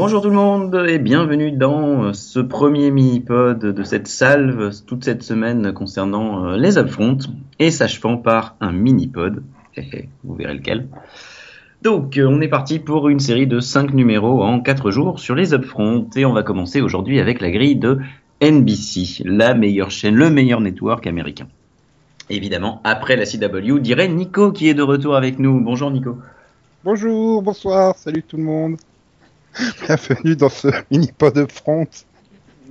Bonjour tout le monde et bienvenue dans ce premier mini-pod de cette salve toute cette semaine concernant euh, les upfronts et s'achevant par un mini-pod. Vous verrez lequel. Donc euh, on est parti pour une série de 5 numéros en 4 jours sur les upfronts et on va commencer aujourd'hui avec la grille de NBC, la meilleure chaîne, le meilleur network américain. Évidemment, après la CW, dirait Nico qui est de retour avec nous. Bonjour Nico. Bonjour, bonsoir, salut tout le monde. Bienvenue dans ce mini-pod de front.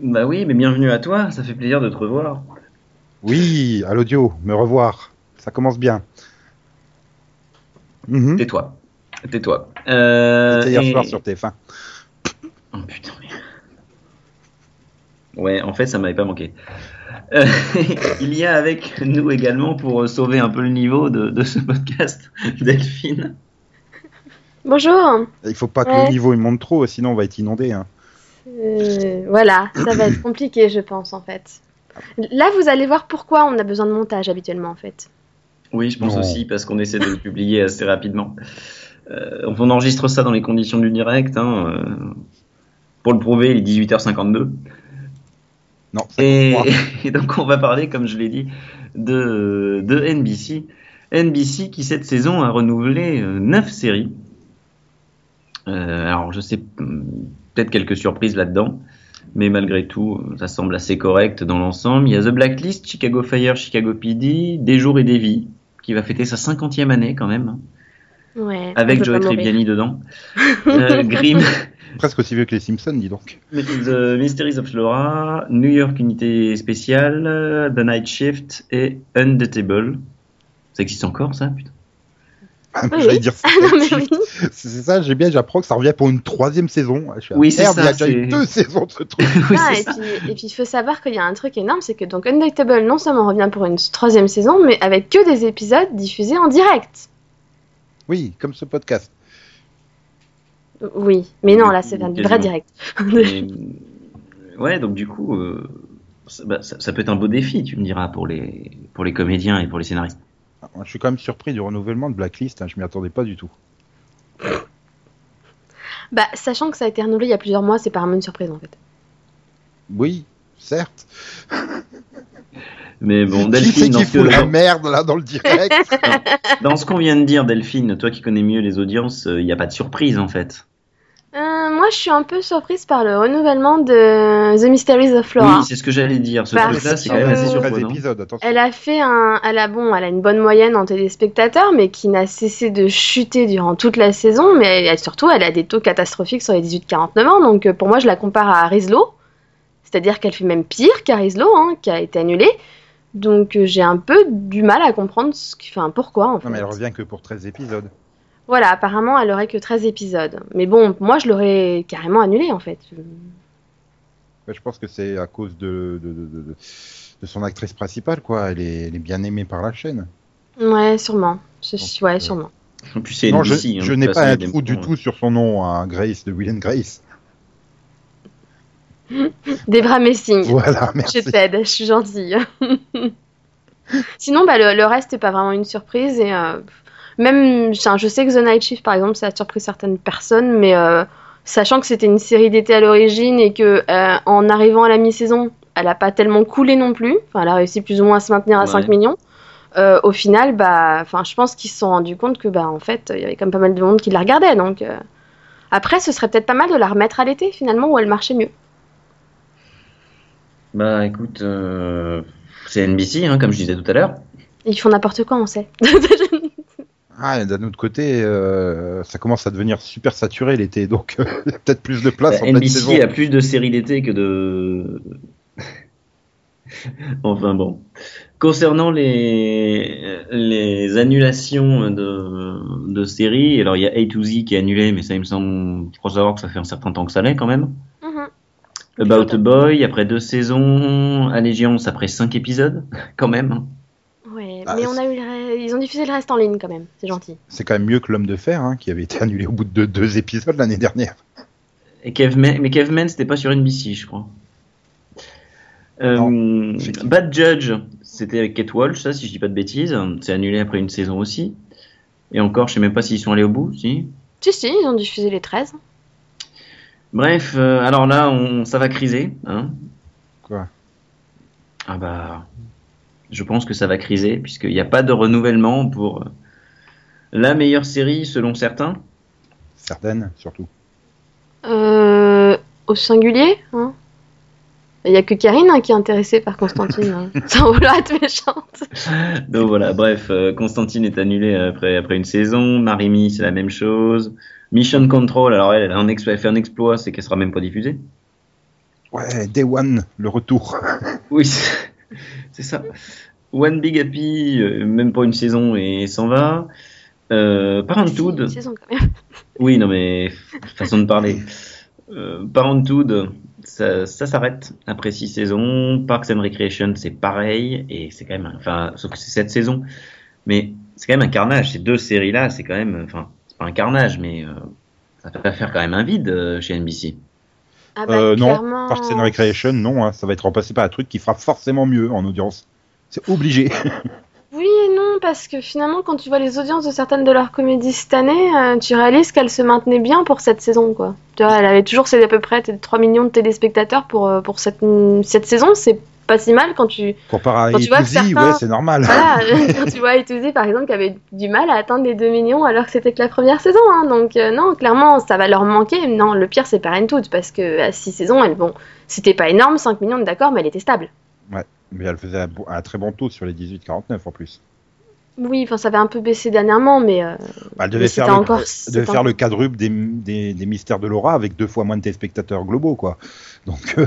Bah oui, mais bienvenue à toi, ça fait plaisir de te revoir. Oui, à l'audio, me revoir. Ça commence bien. Mhm. Tais-toi. Tais-toi. Euh, C'était hier et- soir sur TF1. Oh putain, mais... Ouais, en fait, ça m'avait pas manqué. Euh, il y a avec nous également, pour sauver un peu le niveau de, de ce podcast, Delphine. Bonjour. Il faut pas que Ouais. le niveau il monte trop, sinon on va être inondé. hein. Euh, voilà, ça va être compliqué, je pense, en fait. Là, vous allez voir pourquoi on a besoin de montage habituellement, en fait. Oui, je pense Non. aussi, parce qu'on essaie de le publier assez rapidement. Euh, on enregistre ça dans les conditions du direct. Hein, euh, pour le prouver, il est 18h52. Non, Et, 53. et donc on va parler, comme je l'ai dit, de, de NBC. NBC qui cette saison a renouvelé 9 séries. Euh, alors je sais hum, peut-être quelques surprises là-dedans, mais malgré tout, ça semble assez correct dans l'ensemble. Il y a The Blacklist, Chicago Fire, Chicago PD, Des jours et des vies, qui va fêter sa 50e année quand même, Ouais. avec Joey. Tribbiani dedans. Euh, Grimm, Presque aussi vieux que les Simpsons, dis donc. The Mysteries of Laura, New York Unité Spéciale, The Night Shift et Undateable. Ça existe encore ça putain? Oui, J'allais dire Ah non, mais oui. C'est ça, j'ai bien, j'apprends que ça revient pour une troisième saison. Je suis là, Oui, c'est ça, Il y a déjà eu deux saisons de ce truc. Oui, Ah, et, ça. puis, et puis, il faut savoir qu'il y a un truc énorme, c'est que donc Undateable non seulement revient pour une troisième saison, mais avec que des épisodes diffusés en direct. Oui, comme ce podcast. Oui, mais non, là, c'est un vrai direct. Mais, ouais, donc du coup, euh, ça, bah, ça- ça peut être un beau défi, tu me diras, pour les, pour les comédiens et pour les scénaristes. Je suis quand même surpris du renouvellement de Blacklist, hein, je m'y attendais pas du tout. bah, sachant que ça a été renouvelé il y a plusieurs mois, c'est pas vraiment une surprise, en fait. Oui, certes. Mais bon, Delphine, qui la merde là dans le direct dans ce qu'on vient de dire, Delphine, toi qui connais mieux les audiences, il n'y a pas de surprise en fait. Euh, moi, je suis un peu surprise par le renouvellement de The Mysteries of Laura. Oui, c'est ce que j'allais dire. Ce truc-là, c'est quand même assez 13 surprenant. Elle a fait un, elle a bon, elle a une bonne moyenne en téléspectateurs, mais qui n'a cessé de chuter durant toute la saison. Mais elle- surtout, elle a des taux catastrophiques sur les 18-49 ans. Donc, euh, pour moi, je la compare à Rizlo, c'est-à-dire qu'elle fait même pire qu'à Rizlo, hein, qui a été annulée. Donc, euh, j'ai un peu du mal à comprendre ce qui, enfin, pourquoi en fait. Non, mais elle revient que pour 13 épisodes. Voilà, apparemment, elle aurait que 13 épisodes. Mais bon, moi, je l'aurais carrément annulée en fait. Ouais, je pense que c'est à cause de, de, de, de- de son actrice principale, quoi. Elle est, elle est bien aimée par la chaîne. Ouais, sûrement. Je- Donc, ouais, euh, sûrement. En plus, c'est non, je, hein, je n'ai pas un trou du tout sur son nom, hein, Grace de Will and Grace. Debra Messing. Voilà, Je merci. t'aide, je suis gentille. Sinon, bah, le, le reste n'est pas vraiment une surprise. Et, euh, même, je sais que The Night Shift, par exemple, ça a surpris certaines personnes, mais euh, sachant que c'était une série d'été à l'origine et que euh, en arrivant à la mi-saison, elle n'a pas tellement coulé non plus. Enfin, elle a réussi plus ou moins à se maintenir à Ouais. 5 millions. Euh, au final, bah, enfin, je pense qu'ils se sont rendus compte que, bah, en fait, il y avait quand même pas mal de monde qui la regardait. Donc, après, ce serait peut-être pas mal de la remettre à l'été, finalement, où elle marchait mieux. Bah écoute, c'est NBC, hein, comme je disais tout à l'heure. Ils font n'importe quoi, on sait. Ah, et d'un autre côté, euh, ça commence à devenir super saturé l'été, donc euh, il y a peut-être plus de place Bah, en pleine NBC saison. a plus de séries d'été que de. enfin bon. Concernant les, les annulations de, de séries, alors il y a A to Z qui est annulé, mais ça il me semble, je crois savoir que ça fait un certain temps que ça l'est quand même. Mhm. About a Boy, après deux saisons, Allégeance après cinq épisodes, quand même. Ouais, Ah, mais on a eu le ils ont diffusé le reste en ligne quand même, c'est gentil. C'est quand même mieux que l'homme de fer, hein, qui avait été annulé au bout de deux épisodes l'année dernière. Et Caveman, mais Caveman, c'était pas sur NBC, je crois. Euh. Bad Judge, c'était avec Kate Walsh, ça, si je dis pas de bêtises. C'est annulé après une saison aussi. Et encore, je sais même pas s'ils sont allés au bout, si. Si, si, ils ont diffusé les 13. Bref, euh, alors là, on, ça va criser. Hein Quoi? Ah bah, je pense que ça va criser, puisqu'il n'y a pas de renouvellement pour euh, la meilleure série selon certains. Certaines, surtout. Euh, au singulier, hein. Il n'y a que Karine hein, qui est intéressée par Constantine, hein, sans vouloir être méchante. Donc voilà, bref, euh, Constantine est annulée après, après une saison. Marimi, c'est la même chose. Mission Control, alors elle, elle, a un exploit- elle fait un exploit, c'est qu'elle sera même pas diffusée. Ouais, Day One, le retour. Oui, c'est ça. One Big Happy, euh, même pas une saison et s'en va. Euh, Parenthood, Une saison, quand même. oui, non mais façon de parler. Euh, Parenthood, ça, ça s'arrête après six saisons. Parks and Recreation, c'est pareil et c'est quand même, un- enfin, sauf que c'est cette saison, mais c'est quand même un carnage. Ces deux séries-là, c'est quand même, enfin, c'est pas un carnage, mais euh, ça va faire quand même un vide euh, chez NBC. Ah bah, Euh, non. Parks and Recreation, non, hein, ça va être remplacé par un truc qui fera forcément mieux en audience. C'est obligé. Oui et non, parce que finalement, quand tu vois les audiences de certaines de leurs comédies cette année, euh, tu réalises qu'elles se maintenaient bien pour cette saison, quoi. Tu vois, elle avait toujours c'est à peu près 3 millions de téléspectateurs pour, euh, pour cette, cette saison, c'est pas si mal quand tu, Comparé Quand tu vois A2Z, certains- ouais, c'est normal. Voilà, quand tu vois Etouzé par exemple qui avait du mal à atteindre les 2 millions alors que c'était que la première saison. Hein. Donc euh, non, clairement ça va leur manquer. Non, le pire c'est Parenthood parce que à 6 saisons, elle, bon, c'était pas énorme, 5 millions d'accord, mais elle était stable. Mais elle faisait un, très bon taux sur les 18-49 en plus. Oui, enfin ça avait un peu baissé dernièrement, mais euh, Bah, elle devait Mais faire, le, encore- elle c'était devait faire encore- le quadruple des, des, des mystères de Laura avec deux fois moins de téléspectateurs globaux, quoi. Donc, euh,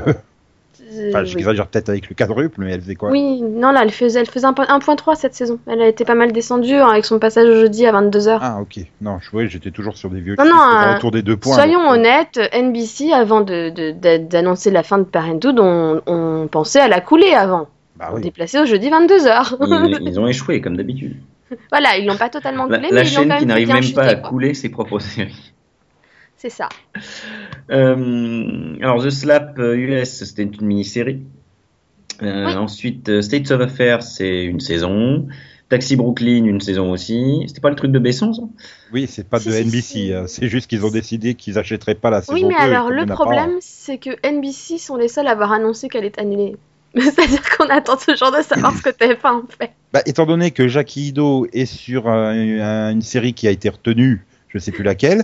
enfin, oui. j'exagère peut-être avec le quadruple, mais elle faisait quoi Oui, non là elle faisait, elle faisait un point- 1.3 cette saison. Elle a été pas mal descendue hein, avec son passage au jeudi à 22h. Ah, ok. Non, je voyais, j'étais toujours sur des vieux Non, non, euh, autour des deux points. Soyons donc, euh, honnêtes, NBC, avant de- de- d'a- d'annoncer la fin de Parenthood, on, on pensait à la couler avant. Bah On oui. déplaçait au jeudi 22h. Ils, ils ont échoué comme d'habitude. voilà, ils l'ont pas totalement coulé, la mais ils chaîne quand qui même fait n'arrive même pas à quoi. couler ses propres séries. C'est ça. Euh, alors, The Slap euh, US, c'était une mini-série. Euh, Oui. Ensuite, euh, States of Affairs, c'est une saison. Taxi Brooklyn, une saison aussi. C'était pas le truc de Besson, ça Oui, c'est pas Si, de si, NBC. si. hein. C'est juste qu'ils ont décidé qu'ils achèteraient pas la saison Oui, mais 2 et alors le problème, c'est que NBC sont les seuls à avoir annoncé qu'elle est annulée. C'est-à-dire qu'on attend toujours de savoir ce que TF1 en fait. Bah, étant donné que Jackie Ido est sur euh, un- une série qui a été retenue, je sais plus laquelle,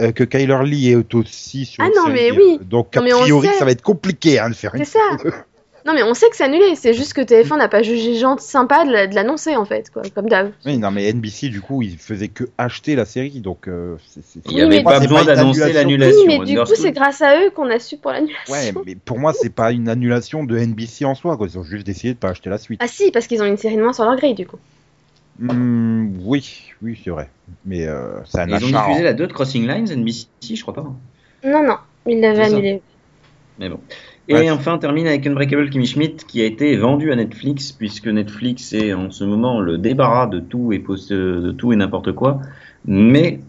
euh, que Kyler Lee est aussi sur Ah une non, série, mais oui. donc a Non, mais on priori sait. ça va être compliqué hein, de faire une C'est ça. Non, mais on sait que c'est annulé. C'est juste que TF1 n'a pas jugé gentil, sympa de la- de l'annoncer en fait, quoi. Comme d'hab. Oui, non, mais NBC, du coup, il faisait que acheter la série, donc euh, c'est- c'est- Il Oui, n'y avait pas besoin d'annoncer annulation. l'annulation. Oui, mais du coup, c'est grâce à eux qu'on a su pour l'annulation. Ouais, mais pour moi, c'est pas une annulation de NBC en soi, quoi. Ils ont juste décidé de pas acheter la suite. Ah si, parce qu'ils ont une série de moins sur leur grille, du coup. Hmm, oui, oui, c'est vrai. Mais euh, c'est un Ils ont diffusé la 2 de Crossing Lines, NBC, je crois pas. Non, non, ils l'avaient ça. annulé. Mais bon. Et Ouais. enfin, on termine avec Unbreakable Kimmy Schmidt qui a été vendu à Netflix puisque Netflix est en ce moment le débarras de tout et, post- de tout et n'importe quoi. Mais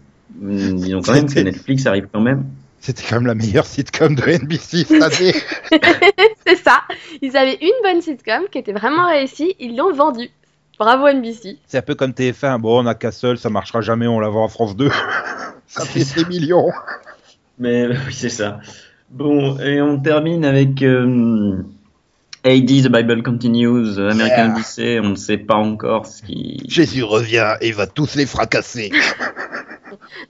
hum, disons quand même que Netflix arrive quand même. C'était quand même la meilleure sitcom de NBC cette année. c'est ça. Ils avaient une bonne sitcom qui était vraiment réussie, ils l'ont vendue. Bravo NBC. c'est un peu comme TF1. Bon, on a Castle, ça marchera jamais, on la vend en France 2. ça fait des millions. Mais oui, c'est ça. Bon, et on termine avec euh, AD, The Bible Continues, euh, American Yeah. Odyssey. On ne sait pas encore ce qui. Jésus revient et va tous les fracasser.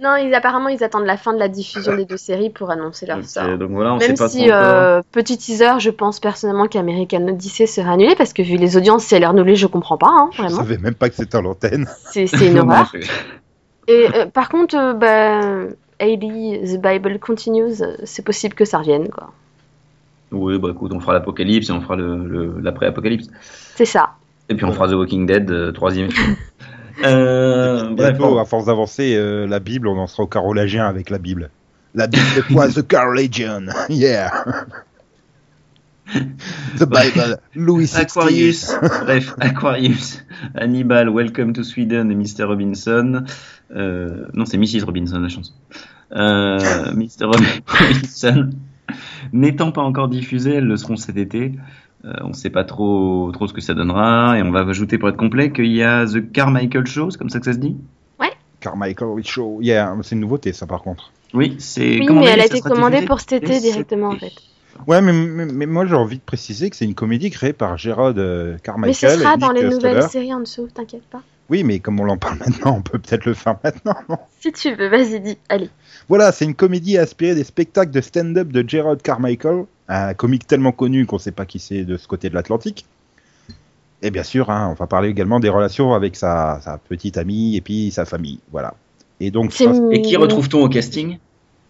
Non, ils, apparemment, ils attendent la fin de la diffusion des deux séries pour annoncer leur Donc, sort. donc voilà, on Même sait pas si, euh, petit teaser, je pense personnellement qu'American Odyssey sera annulé parce que vu les audiences, si elle est renouvelée, je comprends pas, hein, Je vraiment. savais même pas que c'était à l'antenne. C'est une horreur. Et euh, par contre, euh, bah, A.D. The Bible Continues, c'est possible que ça revienne, quoi. Oui, bah écoute, on fera l'apocalypse et on fera le- le- l'après-apocalypse. C'est ça. Et puis on fera The Walking Dead, euh, troisième film. euh, bref, bon. à force d'avancer, euh, la Bible, on en sera au carolagien avec la Bible. La Bible est point the Carolagian. Yeah. The Bible, Louis XVI. Aquarius, bref, Aquarius, Hannibal, Welcome to Sweden et Mr. Robinson. Euh, non, c'est Mrs. Robinson la chanson. Euh, Mr. Rob- Robinson. N'étant pas encore diffusées, elles le seront cet été. Euh, on ne sait pas trop, trop ce que ça donnera. Et on va ajouter pour être complet qu'il y a The Carmichael Show, c'est comme ça que ça se dit? Carmichael Show. Yeah, c'est une nouveauté, ça, par contre. Oui, c'est. Oui, mais elle a été commandée pour cet été directement, en fait. Ouais, mais, mais, mais moi, j'ai envie de préciser que c'est une comédie créée par Gérard euh, Carmichael. Mais ce sera et dans Nick les nouvelles Stoller. séries en dessous, t'inquiète pas. Oui, mais comme on en parle maintenant, on peut peut-être le faire maintenant, non Si tu veux, vas-y, dis. Allez. Voilà, c'est une comédie inspirée des spectacles de stand-up de Gerard Carmichael, un comique tellement connu qu'on ne sait pas qui c'est de ce côté de l'Atlantique. Et bien sûr, hein, on va parler également des relations avec sa, sa petite amie et puis sa famille. Voilà. Et donc, ça, Et qui retrouve-t-on au casting?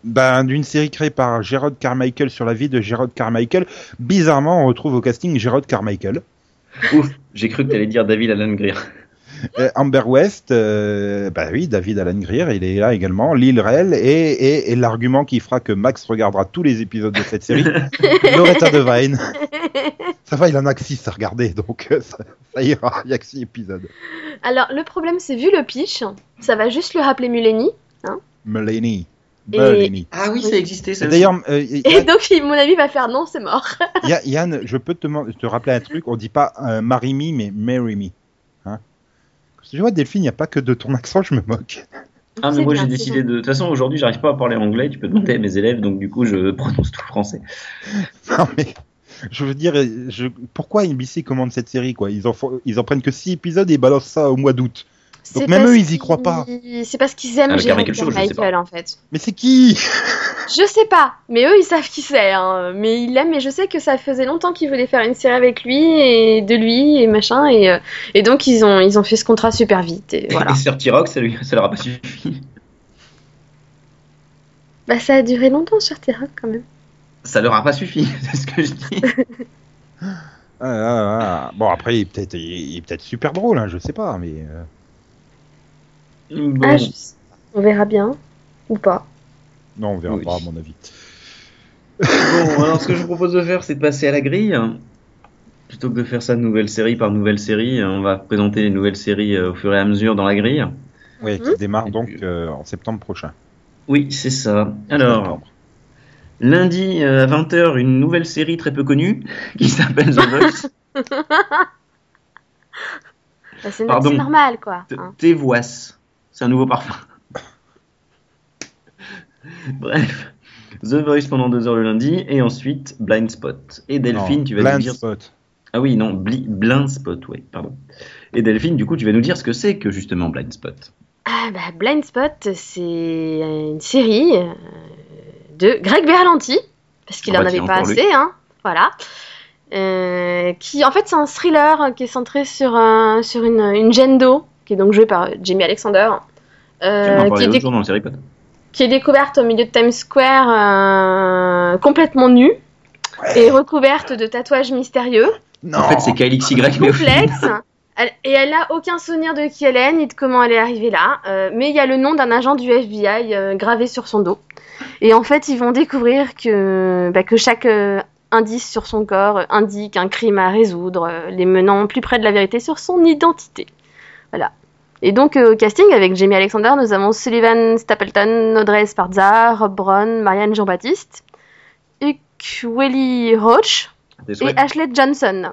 Ben, d'une série créée par Gerard Carmichael sur la vie de Gerard Carmichael, bizarrement, on retrouve au casting Gerard Carmichael. Ouf, j'ai cru que tu allais dire David Alan Greer. Euh, Amber West, euh, bah oui, David Alan Greer, il est là également. Lil Rel et, et, et l'argument qui fera que Max regardera tous les épisodes de cette série, Loretta Devine. Ça va, il en a que 6 à regarder, donc euh, ça, ça ira, il y a que 6 épisodes. Alors, le problème, c'est vu le pitch, ça va juste lui rappeler Mulaney. Mulaney. Et- Mulaney. Ah oui, ça existait, ça. Et D'ailleurs, euh, Et donc, mon ami va faire non, c'est mort. Ya- Yann, je peux te, te rappeler un truc, on dit pas euh, Marry Me, mais Marry Me. Parce que tu vois, Delphine, il n'y a pas que de ton accent, je me moque. Ah, mais moi j'ai décidé de. De toute façon, aujourd'hui, j'arrive pas à parler anglais. Tu peux demander à mes élèves, donc du coup, je prononce tout le français. Non, mais je veux dire, je... pourquoi NBC commande cette série quoi? Ils en, font- ils en prennent que 6 épisodes et ils balancent ça au mois d'août. Donc même eux, ils y croient pas. C'est parce qu'ils aiment Carmichael, en fait. Mais c'est qui? Je sais pas, mais eux ils savent qui c'est. Hein. Mais ils l'aiment, et je sais que ça faisait longtemps qu'ils voulaient faire une série avec lui et de lui et machin, et, euh, et donc ils ont, ils ont fait ce contrat super vite. Et voilà. Et sur T-Rock, ça, lui... ça leur a pas suffi. bah ça a duré longtemps sur Terra quand même. Ça leur a pas suffi, c'est ce que je dis. Ah, ah, ah. Bon après, il est peut-être il est peut-être super drôle, hein, je sais pas, mais euh, Bon. Ah, je- On verra bien ou pas. non, on verra Oui. pas à mon avis. Bon, alors ce que je vous propose de faire, c'est de passer à la grille. Plutôt que de faire ça nouvelle série par nouvelle série, on va présenter les nouvelles séries euh, au fur et à mesure dans la grille. Oui, qui Mhm. démarre donc euh, en septembre prochain. Oui, c'est ça. Alors, Septembre. lundi euh, à 20h, une nouvelle série très peu connue qui s'appelle The Voice. Bah, c'est normal quoi. Hein. Tévoisse. C'est un nouveau parfum. Bref. The Voice pendant deux heures le lundi et ensuite Blind Spot. Et Delphine, Non, tu vas Blind nous dire. Spot. Ah oui, non, Bli- Blind Spot, oui, pardon. Et Delphine, du coup, tu vas nous dire ce que c'est que justement Blind Spot. Ah bah Blind Spot, c'est une série euh, de Greg Berlanti, parce qu'il en bah avait pas lui. assez, hein. Voilà. Euh, qui en fait c'est un thriller qui est centré sur un, sur une, une qui est donc jouée par Jamie Alexander, Tu euh, m'en qui, parlais est déc- dans série qui est découverte au milieu de Times Square euh, complètement nue et recouverte de tatouages mystérieux. Non. En fait, c'est KLXY, mais au final- complexe. Elle- et elle a aucun souvenir de qui elle est ni de comment elle est arrivée là. Euh, mais il y a le nom d'un agent du FBI euh, gravé sur son dos. Et en fait, ils vont découvrir que, bah, que chaque euh, indice sur son corps indique un crime à résoudre, euh, les menant plus près de la vérité sur son identité. Voilà. Et donc, euh, au casting, avec Jamie Alexander, nous avons Sullivan Stapleton, Audrey Esparza, Rob Brown, Marianne Jean-Baptiste, Welly Roach et. Ashley Johnson.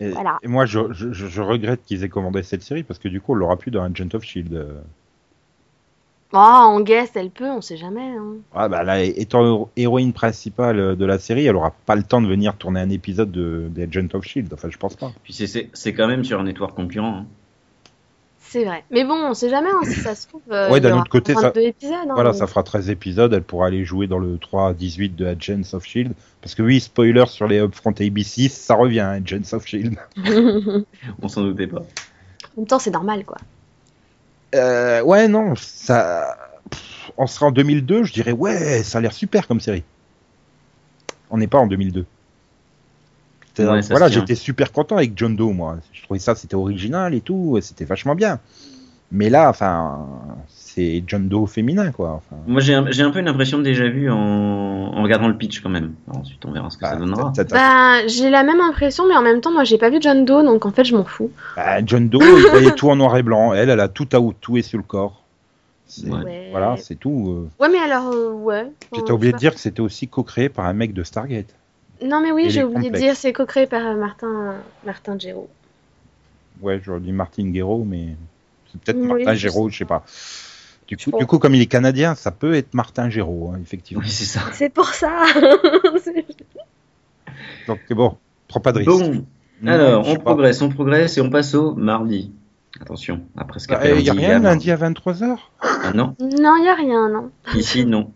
Et, Voilà. et moi, je, je, je- je regrette qu'ils aient commandé cette série parce que du coup, on l'aura plus dans Agent of Shield. Euh. Oh, en guest, elle peut, on sait jamais. hein. Ah bah là, étant héroïne principale de la série, elle aura pas le temps de venir tourner un épisode de, des Agent of Shield. Enfin, je pense pas. Puis c'est- c'est c'est quand même sur un network concurrent. hein. C'est vrai. Mais bon, on sait jamais, hein, si ça se trouve. euh, Ouais, d'un autre côté, ça- 22 épisodes. hein, Voilà, donc. ça fera 13 épisodes. Elle pourra aller jouer dans le 3-18 de Agents of Shield. Parce que oui, spoiler sur les Upfront ABC, ça revient, hein, Agents of Shield. On s'en doutait pas. en même temps, c'est normal, quoi. Euh, ouais, non, ça. Pff, on sera en 2002, je dirais, ouais, ça a l'air super comme série. On n'est pas en 2002. C'est- Ouais, ça voilà, j'étais super content avec John Doe, moi. Je trouvais ça, c'était original et tout, c'était vachement bien. Mais là, enfin, c'est John Doe féminin, quoi. Enfin, Moi, j'ai un, peu une impression de déjà vu en, en regardant le pitch quand même. Alors, ensuite, on verra ce que ça bah, donnera. Bah, j'ai la même impression, mais en même temps, moi, j'ai pas vu John Doe, donc en fait, je m'en fous. bah, John Doe, il voyait tout en noir et blanc. Elle, elle a tout tatoué sur le corps. Ouais. Voilà, c'est tout. euh. Ouais, mais alors, euh, ouais. T'as oublié de dire que c'était aussi co-créé par un mec de Stargate. Non, mais oui, Et j'ai oublié de dire, c'est co-créé par euh, Martin, Martin Gero. Ouais, j'aurais dit Martin Guerreau, mais c'est peut-être Oui, Martin Géraud, je sais pas. Du coup, pense. du coup, comme il est canadien, ça peut être Martin Géraud, hein, effectivement. Oui, c'est ça. C'est pour ça Donc bon, prends pas de risque. Bon, Non, alors, on pas. progresse, on progresse et on passe au mardi. Attention, après ce qu'appelle Il y a rien il y a lundi à 23h Ah non, Non, il a rien, non. ici non.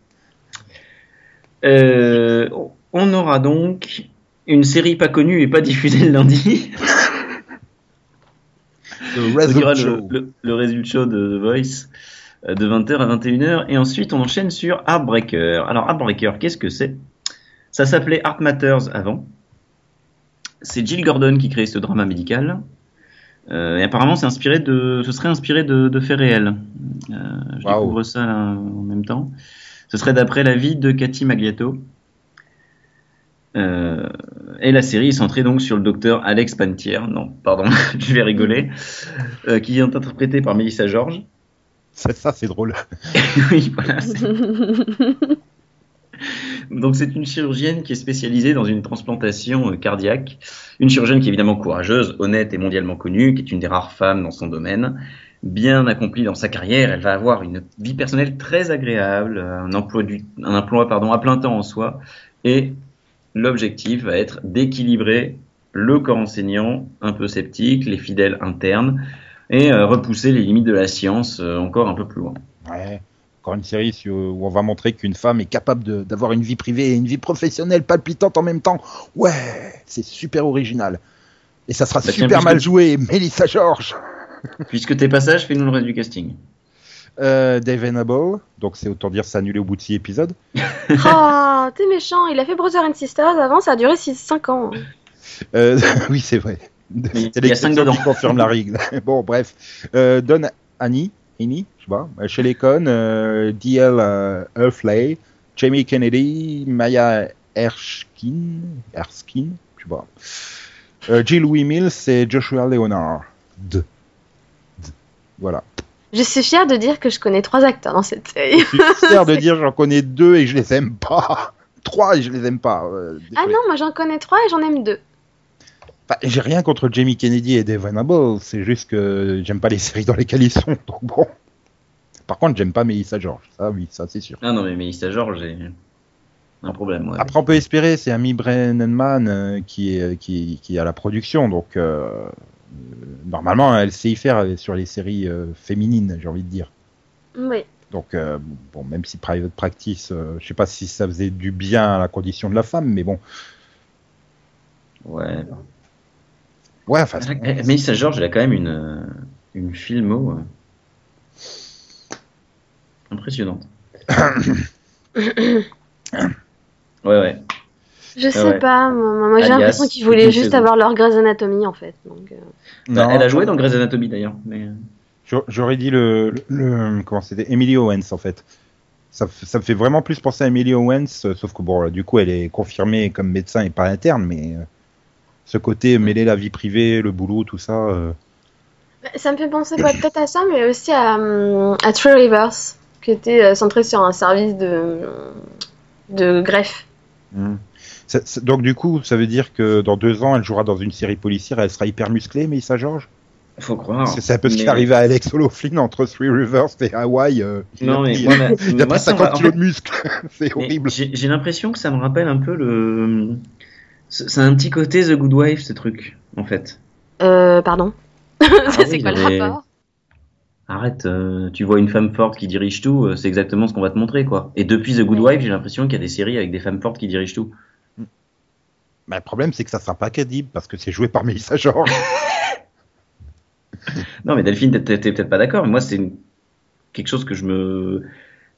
Euh, on aura donc une série pas connue et pas diffusée le lundi. Le résultat show de The Voice euh, de 20h à 21h. Et ensuite, on enchaîne sur Heartbreaker. Alors, Heartbreaker, qu'est-ce que c'est? Ça s'appelait Heart Matters avant. C'est Jill Gordon qui crée ce drama médical. Euh, et apparemment, c'est inspiré de, ce serait inspiré de, de faits réels. Euh, je découvre ça là, en même temps. Ce serait d'après la vie de Cathy Magliato. Euh, et la série est centrée donc sur le docteur Alex Pantier. Non, pardon, je vais rigoler. Euh, qui est interprété par Melissa George. Ça, ça, c'est drôle. oui, voilà. c'est- Donc c'est une chirurgienne qui est spécialisée dans une transplantation euh, cardiaque. Une chirurgienne qui est évidemment courageuse, honnête et mondialement connue, qui est une des rares femmes dans son domaine. Bien accomplie dans sa carrière, elle va avoir une vie personnelle très agréable, un emploi, du, un emploi pardon, à plein temps en soi. Et l'objectif va être d'équilibrer le corps enseignant, un peu sceptique, les fidèles internes, et euh, repousser les limites de la science euh, encore un peu plus loin. Ouais. Encore une série sur- où on va montrer qu'une femme est capable de- d'avoir une vie privée et une vie professionnelle palpitante en même temps. Ouais, c'est super original. Et ça sera Bah super mal joué, Melissa George. Puisque tes passages, fais-nous le reste du casting. Euh, Dave Hannibal, donc c'est autant dire c'est annulé au bout de 6 épisodes. Oh, t'es méchant. Il a fait Brother and Sisters avant, ça a duré 6-5 ans. Euh, oui, c'est vrai. Il y a cinq l'exception dedans. qui confirme la règle. bon, bref. Euh, Don Annie, Annie, je sais pas, euh, Shelley Cohn, euh, D.L. euh, Hurley, Jamie Kennedy, Maya Erskine, Erskine, je sais pas. Euh, Jill Louis Mills et Joshua Leonard. D. D. Voilà. Je suis fière de dire que je connais trois acteurs dans cette série. Je suis fier de dire j'en connais deux et je les aime pas. Trois et je les aime pas. euh, Ah non, moi j'en connais trois et j'en aime deux. Enfin, j'ai rien contre Jamie Kennedy et Dave Hannibal, c'est juste que j'aime pas les séries dans lesquelles ils sont, donc bon. Par contre, j'aime pas Melissa George, ça oui, ça c'est sûr. Ah non, mais Mélissa George, j'ai un problème. Ouais. Après, on peut espérer, c'est Amy Brennanman euh, qui, est, qui, qui est à la production, donc euh, euh, normalement, elle sait y faire sur les séries euh, féminines, j'ai envie de dire. Oui. Donc, euh, bon, même si Private Practice, euh, je sais pas si ça faisait du bien à la condition de la femme, mais bon. Ouais. Ouais, enfin, Mélissa George, elle a quand même une, euh, une filmo euh, impressionnante. ouais, ouais. Je sais ouais. pas, moi, moi, j'ai l'impression qu'ils voulaient juste saison. avoir leur Grey's Anatomy en fait. Donc, euh, Bah, non, elle a joué dans Grey's Anatomy d'ailleurs. Mais... J'aurais- dit le, le, le- comment c'était Emily Owens en fait. Ça, ça me fait vraiment plus penser à Emily Owens, sauf que bon, là, du coup, elle est confirmée comme médecin et pas interne, mais euh, ce côté mêler la vie privée, le boulot, tout ça. euh, Ça me fait penser bah, peut-être à ça, mais aussi à, hum, à True Rivers, qui était euh, centré sur un service de, de greffe. Ça- ça- donc du coup, ça veut dire que dans deux ans, elle jouera dans une série policière, elle sera hyper musclée, Melissa George? Faut croire. C'est- un peu ce qui Mais- est arrivé à Alex O'Loughlin entre Three Rivers et Hawaii. euh, il Non, a mais pris, moi, ma- il a moi, pris ça me 50 ra- en kilos fait- de muscles. C'est mais horrible. J'ai j'ai l'impression que ça me rappelle un peu le. C'est un petit côté The Good Wife, ce truc, en fait. Euh, pardon Ah C'est oui, quoi le mais- rapport? Arrête, euh, tu vois une femme forte qui dirige tout, euh, c'est exactement ce qu'on va te montrer, quoi. Et depuis The Good Ouais. Wife, j'ai l'impression qu'il y a des séries avec des femmes fortes qui dirigent tout. Bah, le problème, c'est que ça sera pas crédible parce que c'est joué par Melissa George. Non, mais Delphine, t'es peut-être pas d'accord, mais moi, c'est une- quelque chose que je me.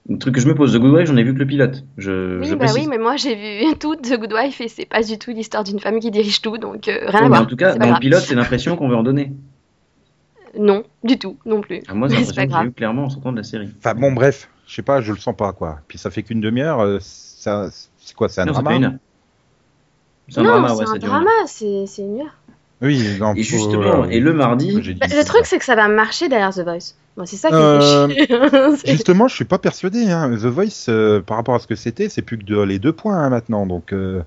Un truc que je me pose. The Good Wife, j'en ai vu que le pilote. Je, Oui, je bah oui, mais moi j'ai vu tout The Good Wife et c'est pas du tout l'histoire d'une femme qui dirige tout, donc euh, rien à mais voir. en tout cas, dans le pilote, c'est l'impression qu'on veut en donner. Non, du tout, non plus. Ah, moi, c'est l'impression pas que j'ai eu clairement en sortant de la série. Enfin bon, bref, je sais pas, je le sens pas quoi. Puis ça fait qu'une demi-heure, euh, ça, c'est quoi, c'est un non, drama pas une heure. C'est un non, drama, c'est ouais, un drama, c'est une heure. Oui, non, Et justement, euh, et le mardi, Bah, le truc, c'est que ça va marcher derrière The Voice. Moi, c'est ça qui Euh, me fait chier. C'est- Justement, je suis pas persuadé. Hein. The Voice, euh, par rapport à ce que c'était, c'est plus que de- les deux points hein, maintenant. Donc, euh,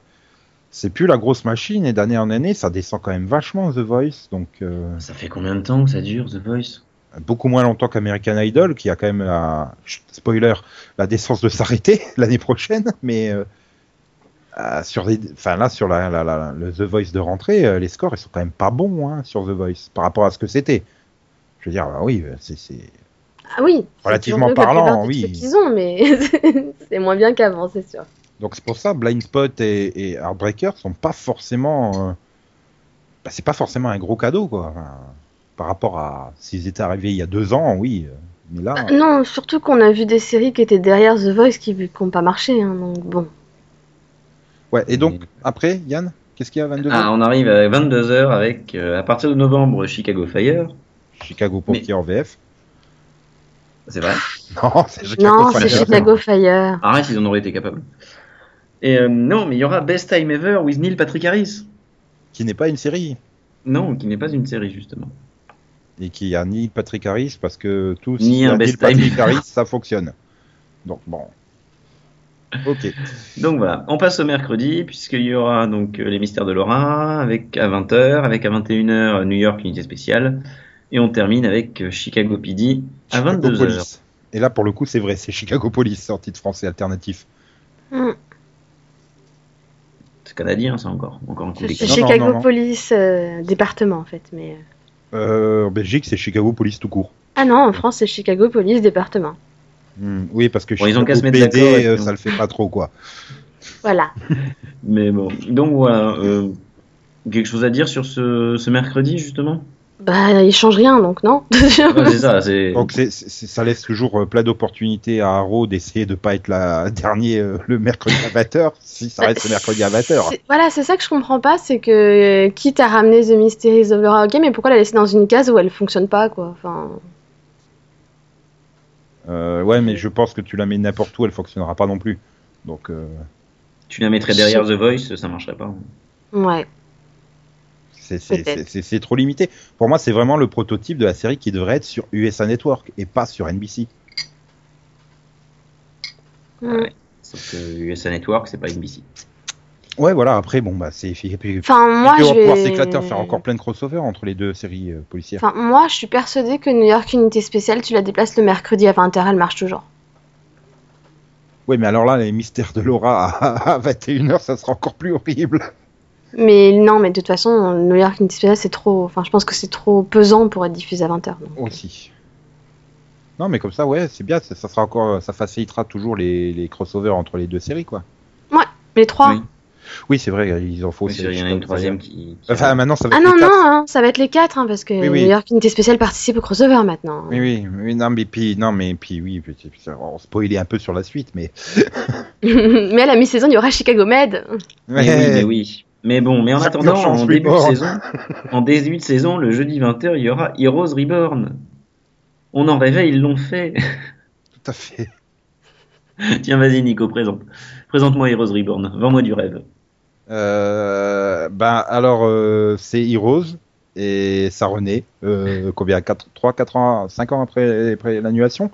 c'est plus la grosse machine et d'année en année, ça descend quand même vachement The Voice. Donc euh, Ça fait combien de temps que ça dure, The Voice? beaucoup moins longtemps qu'American Idol, qui a quand même la spoiler la décence de s'arrêter l'année prochaine. Mais euh, euh, sur les, enfin là sur la, la- la- le The Voice de rentrée, euh, les scores ils sont quand même pas bons hein, sur The Voice par rapport à ce que c'était. Je veux dire, bah oui, c'est c'est Ah oui. Relativement parlant, des oui. qu'ils ont, mais c'est moins bien qu'avant, c'est sûr. Donc c'est pour ça, Blind Spot et, et Heartbreaker sont pas forcément. euh, bah, c'est pas forcément un gros cadeau, quoi. Enfin, par rapport à s'ils étaient arrivés il y a deux ans, oui. euh, Mais là, Ah, Non, surtout qu'on a vu des séries qui étaient derrière The Voice qui n'ont pas marché. hein, donc bon. Ouais. Et donc après, Yann, qu'est-ce qu'il y a à 22 Ah, on arrive à 22h avec, euh, à partir de novembre, Chicago Fire. Chicago Pompier en VF. C'est vrai. Non, c'est Chicago Non, Fire. c'est Chicago Fire. Arrête, ils en auraient été capables. Et euh, non, mais il y aura Best Time Ever with Neil Patrick Harris. Qui n'est pas une série. Non, qui n'est pas une série, justement. Et qui a ni Patrick Harris, parce que tout Ni si un un best Patrick time. Harris, ça fonctionne. Donc bon. Ok. Donc voilà, on passe au mercredi, puisqu'il y aura donc euh, les mystères de Laura, avec à 20h, avec à 21h New York Unité Spéciale, et on termine avec euh, Chicago PD à Chicago 22h. Police. Et là, pour le coup, c'est vrai, c'est Chicago Police, sorti de français alternatif. Hmm. C'est canadien, ça encore. Encore un coup C'est non, Chicago non, non. Police euh, département en fait. Mais... Euh, en Belgique, c'est Chicago Police tout court. Ah non, en France c'est Chicago Police département. Hmm, Oui, parce que Bon, ils ont qu'à se mettre PD, euh, ça le fait pas trop, quoi. Voilà. Mais bon, donc voilà. euh, quelque chose à dire sur ce, ce mercredi, justement? Bah il change rien donc non? Ouais, C'est ça, c'est... Donc c'est- c'est- ça laisse toujours euh, plein d'opportunités à Arrow d'essayer de pas être la dernier euh, le mercredi à 20h, si ça reste le mercredi à 20h. C'est- Voilà, c'est ça que je comprends pas, c'est que euh, quitte à ramener The Mysteries of Laura, ok, mais pourquoi la laisser dans une case où elle fonctionne pas, quoi? Enfin, Euh, ouais, mais je pense que tu la mets n'importe où, elle fonctionnera pas non plus. Donc euh, Tu la mettrais derrière The Voice, ça marcherait pas. ouais. c'est- trop limité. Pour moi, c'est vraiment le prototype de la série qui devrait être sur USA Network et pas sur NBC. Ouais. Sauf que USA Network, c'est pas NBC. Ouais, voilà. Après, bon, bah c'est. et puis- Enfin, moi, ils je vont pouvoir vais... s'éclater à faire encore plein de crossovers entre les deux séries euh, policières. Enfin, moi, je suis persuadée que New York Unité Spéciale, tu la déplaces le mercredi à 20h, elle marche toujours. Ouais, mais alors là, les mystères de Laura à, 21h, ça sera encore plus horrible. Mais non, mais de toute façon, New York Unité Spéciale, c'est trop... Enfin, je pense que c'est trop pesant pour être diffusé à 20h. Aussi. Non, mais comme ça, ouais, c'est bien. Ça, ça sera encore, ça facilitera toujours les, les crossovers entre les deux séries, quoi. Les trois Oui. Oui, c'est vrai, ils en faut Oui, aussi. il y en a une troisième qui. qui- Enfin, maintenant, ça va Ah être non, les non, quatre. hein, ça va être les quatre, hein, parce que Oui, oui. New York Unité Spéciale participe au crossover maintenant. Oui, oui, oui, non, mais puis, non, mais puis, oui, puis, on spoilait un peu sur la suite, mais. mais à la mi-saison, il y aura Chicago Med. Mais oui, mais oui. Mais bon, mais en attendant, en début de saison, en début de saison, le jeudi 20h, il y aura Heroes Reborn. On en rêvait, ils l'ont fait. Tout à fait. Tiens, vas-y, Nico, présente. Présente-moi Heroes Reborn. Vends-moi du rêve. Euh, ben, alors, euh, c'est Heroes et ça renaît. Euh, combien 4, 3, 4 ans, 5 ans après, après l'annulation?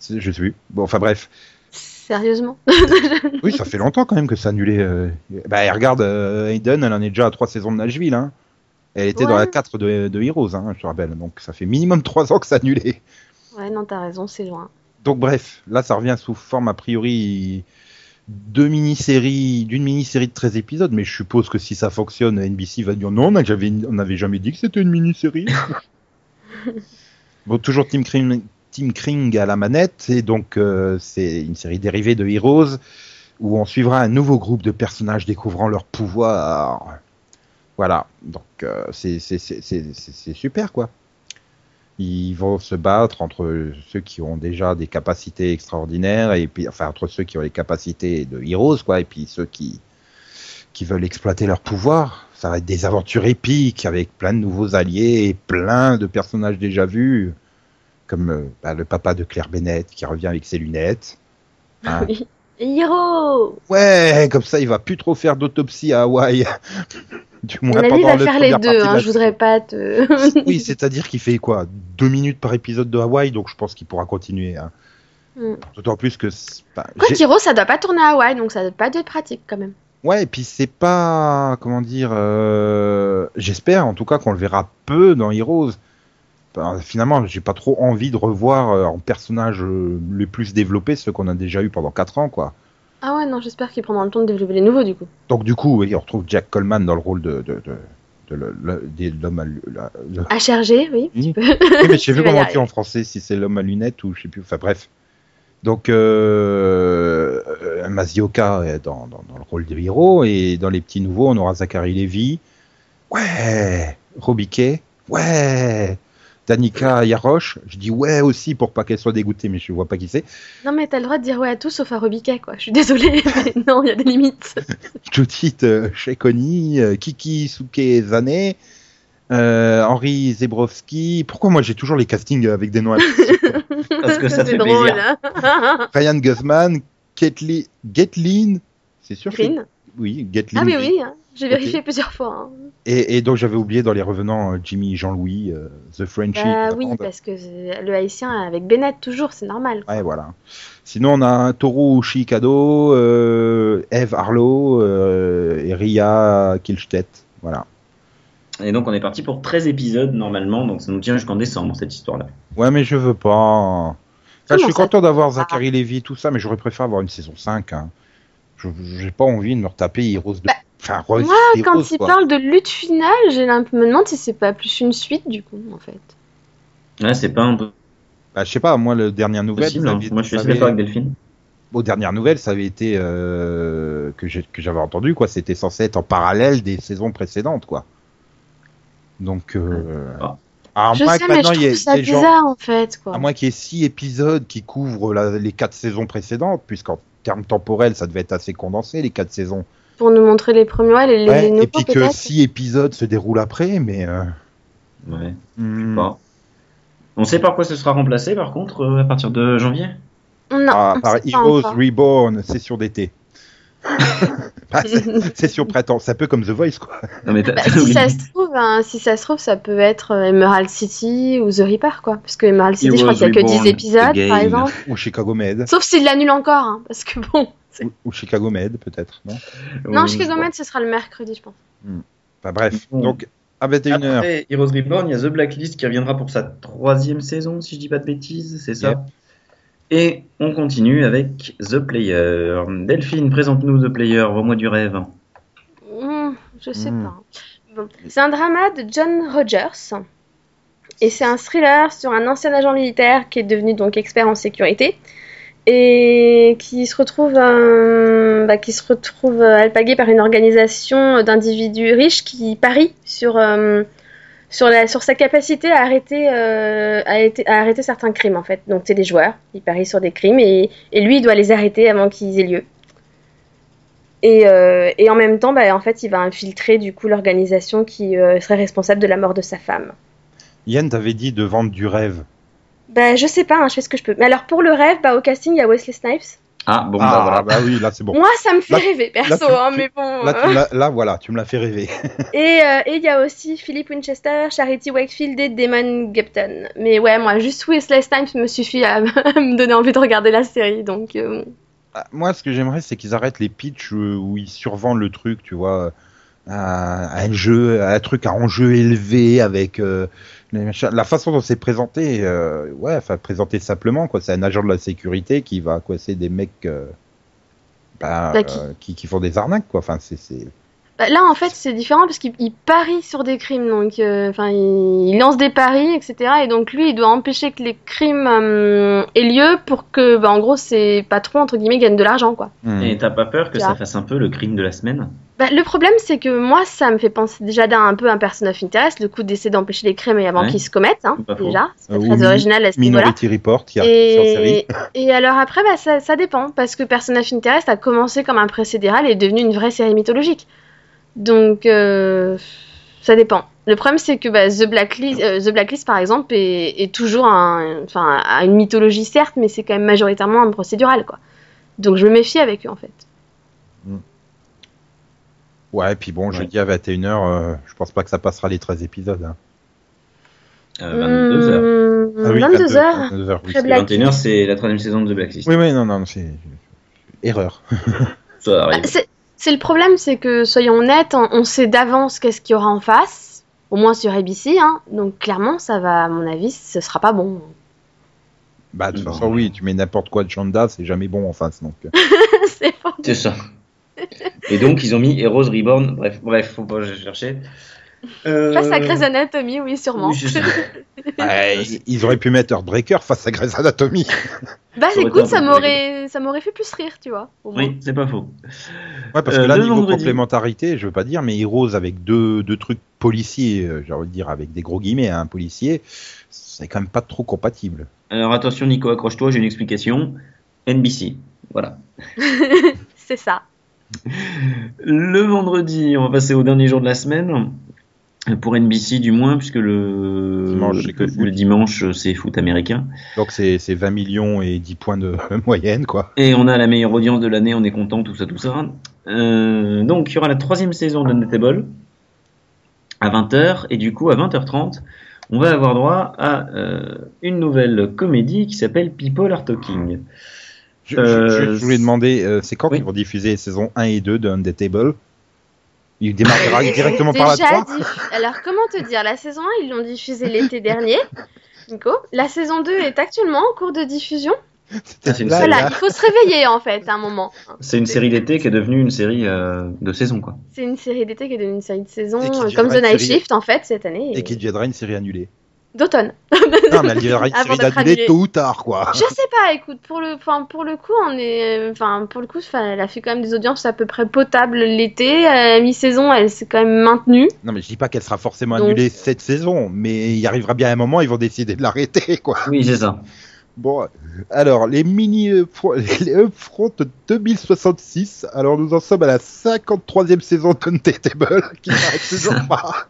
Je sais plus. Bon, enfin bref. Sérieusement? Oui, ça fait longtemps quand même que c'est annulé. Euh... Bah, et regarde, euh, Hayden, elle en est déjà à 3 saisons de Nashville. Hein. Elle était dans la 4 de, de Heroes, hein, je te rappelle. Donc ça fait minimum 3 ans que c'est annulé. Ouais, non, t'as raison, c'est loin. Donc bref, là ça revient sous forme a priori de mini-série, d'une mini-série de 13 épisodes, mais je suppose que si ça fonctionne, NBC va dire non, on n'avait jamais dit que c'était une mini-série. bon, toujours Tim Kring, Tim Kring à la manette, et donc euh, c'est une série dérivée de Heroes, où on suivra un nouveau groupe de personnages découvrant leur pouvoir. Voilà, donc euh, c'est super quoi. Ils vont se battre entre ceux qui ont déjà des capacités extraordinaires et puis enfin entre ceux qui ont les capacités de heroes quoi et puis ceux qui qui veulent exploiter leur pouvoir. Ça va être des aventures épiques avec plein de nouveaux alliés et plein de personnages déjà vus comme euh, bah, le papa de Claire Bennett qui revient avec ses lunettes. Hein. Hiro Ouais, comme ça il va plus trop faire d'autopsie à Hawaï. du moins il pendant va le faire les deux, hein, je voudrais pas te... Oui, c'est-à-dire qu'il fait quoi? Deux minutes par épisode de Hawaï, donc je pense qu'il pourra continuer. hein. Hmm. D'autant plus que. bah, Quoi qu'Hiro, ça doit pas tourner à Hawaï, donc ça doit pas être pratique quand même. Ouais, et puis c'est pas, comment dire, euh, j'espère en tout cas qu'on le verra peu dans Heroes. Ben, finalement, j'ai pas trop envie de revoir euh, en personnages euh, les plus développés ceux qu'on a déjà eu pendant 4 ans, quoi. Ah ouais, non, j'espère qu'ils prendront le temps de développer les nouveaux du coup. Donc du coup, oui, on retrouve Jack Coleman dans le rôle de, de, de, le- le- l'homme à lu- la- le- HRG, oui. Oui. tu peux. Oui, mais je sais plus comment arriver. en français, si c'est l'homme à lunettes ou je sais plus. Enfin bref. Donc euh, euh, Mazioka est dans, dans, dans le rôle de héros et dans les petits nouveaux, on aura Zachary Levy. Ouais, Robiquet. Ouais. Danica Yaroche, je dis ouais aussi pour pas qu'elle soit dégoûtée, mais je vois pas qui c'est. Non, mais t'as le droit de dire ouais à tout sauf à Robiquet, quoi. Je suis désolée, mais non, il y a des limites. Judith euh, Shekoni, euh, Kiki Suke Zane, euh, Henri Zebrowski. Pourquoi moi j'ai toujours les castings avec des noms Parce que ça te C'est fait drôle, plaisir. hein. Ryan Guzman, Ketli, Getlin, c'est sûr que- Green? Oui, Getlin. Ah oui, oui, hein. J'ai vérifié plusieurs fois. hein. Et, et donc j'avais oublié dans les revenants euh, Jimmy Jean-Louis, euh, The Frenchie. La oui, parce que le haïtien avec Bennett toujours, c'est normal. quoi. Ouais, voilà. Sinon, on a un Toru Shikado, euh, Eve Arlo euh, et Ria Kilstedt. Voilà. Et donc on est parti pour 13 épisodes normalement, donc ça nous tient jusqu'en décembre cette histoire-là. Ouais, mais je veux pas. Enfin, je suis content d'avoir Zachary Levy, tout ça, mais j'aurais préféré avoir une saison 5. Hein. Je J'ai pas envie de me retaper Heroes de. Bah, enfin, Moi, quand Heroes, il quoi. parle de lutte finale, j'ai l'impression me demande si c'est pas plus une suite du coup, en fait. Ouais, c'est pas un peu Bah, je sais pas, moi, le dernière nouvelle. possible. hein. avait- Moi je suis assez avait- d'accord avec Delphine. aux dernières nouvelles, ça avait été euh, que j'avais entendu quoi. C'était censé être en parallèle des saisons précédentes quoi. Donc, euh, Ah. à je sais, que mais je trouve ça bizarre en fait, quoi. à moins qu'il y ait six épisodes qui couvrent la- les quatre saisons précédentes, puisqu'en termes temporels, ça devait être assez condensé les quatre saisons. Pour nous montrer les premiers, ouais, les, les Ouais, nouveaux et puis que six épisodes se déroulent après, mais. euh, Ouais. hmm, Pas. On sait par quoi ce sera remplacé par contre euh, à partir de janvier? Non, ah, par Heroes encore. Reborn, session d'été. Ah, c'est- session printemps, c'est un peu comme The Voice quoi. Non mais t'as- Bah, si ça se trouve, hein, si ça se trouve, ça peut être euh, Emerald City ou The Reaper, quoi. Parce que Emerald City, je crois qu'il y a que Heroes 10 Reborn, épisodes, The par exemple. Ou Chicago Med. Sauf s'il l'annule encore, hein, parce que bon. Ou, ou Chicago Med, peut-être, non Non, Oui, Chicago Med, ce sera le mercredi, je pense. Enfin bref, Bon. donc à 21h. Après Heroes Reborn, il y a The Blacklist qui reviendra pour sa troisième saison, si je dis pas de bêtises, c'est ça Yep. Et on continue avec The Player. Delphine, présente-nous The Player, vos du rêve. Hmm, je sais Hmm. pas. Bon. C'est un drama de John Rogers. Et c'est un thriller sur un ancien agent militaire qui est devenu donc expert en sécurité et qui se retrouve, euh, bah, qui se retrouve alpagué par une organisation d'individus riches qui parient sur, euh, sur, sa capacité à arrêter, euh, à, arrêter certains crimes en fait. Donc c'est des joueurs, ils parient sur des crimes et, lui il doit les arrêter avant qu'ils aient lieu. Et, euh, en même temps, bah, en fait, il va infiltrer du coup l'organisation qui serait responsable de la mort de sa femme. Yann t'avait dit de vendre du rêve. Bah, je sais pas, hein, je fais ce que je peux. Mais alors pour le rêve, bah, au casting, il y a Wesley Snipes. Ah, bon, bah ah voilà. bah oui, là c'est bon. Moi, ça me fait Là- rêver, perso, là, tu- hein, tu- mais bon. Là, tu me l'as- là, voilà, tu me l'as fait rêver. Et euh, et il y a aussi Philip Winchester, Charity Wakefield et Damon Gupton. Mais ouais, moi, juste Wesley Snipes me suffit à, à me donner envie de regarder la série, donc. euh, Ah, Moi, ce que j'aimerais, c'est qu'ils arrêtent les pitchs euh, où ils survendent le truc, tu vois, à un jeu, à un truc à enjeu élevé avec euh. La façon dont c'est présenté, euh, ouais, enfin présenté simplement, quoi. C'est un agent de la sécurité qui va coincer des mecs. euh, bah, Bah, qui- euh, qui... qui font des arnaques, quoi. Enfin, c'est, c'est... Bah, là, en fait, c'est différent parce qu'il il parie sur des crimes, donc, euh, enfin, il, il lance des paris, etc. Et donc, lui, il doit empêcher que les crimes euh, aient lieu pour que, bah, en gros, ses patrons, entre guillemets, gagnent de l'argent, quoi. Hmm. Et t'as pas peur que ça fasse un peu le crime de la semaine? Bah, le problème, c'est que moi, ça me fait penser déjà d'un un peu un person of interest, le coup d'essayer d'empêcher les crimes avant Ouais. qu'ils se commettent, hein, déjà. C'est Euh, très original à ce. Minority Report, qui a en série. Et, et alors après, bah, ça, ça dépend, parce que Person of Interest a commencé comme un procédural et est devenu une vraie série mythologique. Donc, euh, ça dépend. Le problème, c'est que bah, The, Blacklist, euh, The Blacklist, par exemple, est, est toujours un, enfin, a une mythologie, certes, mais c'est quand même majoritairement un procédural, quoi. Donc, je me méfie avec eux, en fait. Ouais, et puis bon, Ouais. jeudi à 21h, euh, je pense pas que ça passera les 13 épisodes. hein. euh, 22h. Ah oui, 22 heures. 22 heures, oui, Très c'est- Black- 21h, c'est la troisième saison de The Blacklist. Oui, oui, non, non, c'est erreur. Ça arrive. c'est- C'est le problème, c'est que, soyons honnêtes, on, sait d'avance qu'est-ce qu'il y aura en face, au moins sur ABC, hein, donc clairement, ça va, à mon avis, ce sera pas bon. Bah, de toute façon, oui, tu mets n'importe quoi de Chanda, c'est jamais bon en face. Donc, c'est faux. C'est ça. Et donc, ils ont mis Heroes Reborn. Bref, bref, faut pas chercher. Euh, Face à Grey's Anatomy, oui, sûrement. Ouais, ils- auraient pu mettre Heartbreaker face à Grey's Anatomy. bah Ça écoute, ça m'aurait, ça m'aurait fait plus rire, tu vois. au moins. Oui, c'est pas faux. Ouais, parce que Euh, là, niveau vendredi. complémentarité, je veux pas dire, mais Heroes avec deux, deux trucs policiers, euh, j'ai envie de dire avec des gros guillemets, un policier, c'est quand même pas trop compatible. Alors attention, Nico, accroche-toi, j'ai une explication. NBC. Voilà. C'est ça. Le vendredi, on va passer au dernier jour de la semaine. Pour NBC, du moins, puisque le Dimanche, c'est le, foot. le dimanche, c'est foot américain. Donc c'est c'est 20 millions et 10 points de moyenne, quoi. Et on a la meilleure audience de l'année, on est content, tout ça, tout ça. Euh, donc, il y aura la troisième saison de Undateable à 20h, et du coup, à 20h30, on va avoir droit à euh, une nouvelle comédie qui s'appelle People Are Talking. Je, Euh, je- je voulais demander, c'est quand oui. qu'ils vont diffuser les saisons 1 et 2 de Il démarrera directement par la Déjà 3 diff- Alors, comment te dire La saison 1, ils l'ont diffusée l'été dernier. Nico. La saison 2 est actuellement en cours de diffusion. C'est une série. Voilà, là. il faut se réveiller en fait à un moment. C'est une série d'été qui est devenue une série euh, de saison, quoi. C'est une série d'été qui est devenue une série de saison, euh, comme The Night série- Shift en fait cette année. Et qui deviendra une série annulée. D'automne. Non, mais elle annulée. tôt ou tard, quoi. Je sais pas, écoute, pour le, enfin, pour le coup, on est, enfin, pour le coup, enfin, elle a fait quand même des audiences à peu près potables l'été. À mi-saison, elle s'est quand même maintenue. Non, mais je dis pas qu'elle sera forcément Donc- annulée cette saison, mais il arrivera bien un moment, ils vont décider de l'arrêter, quoi. Oui, c'est ça. Bon, alors, les mini euh, les Upfront 2066, alors nous en sommes à la 53e saison d'Undateable, qui n'arrête toujours pas.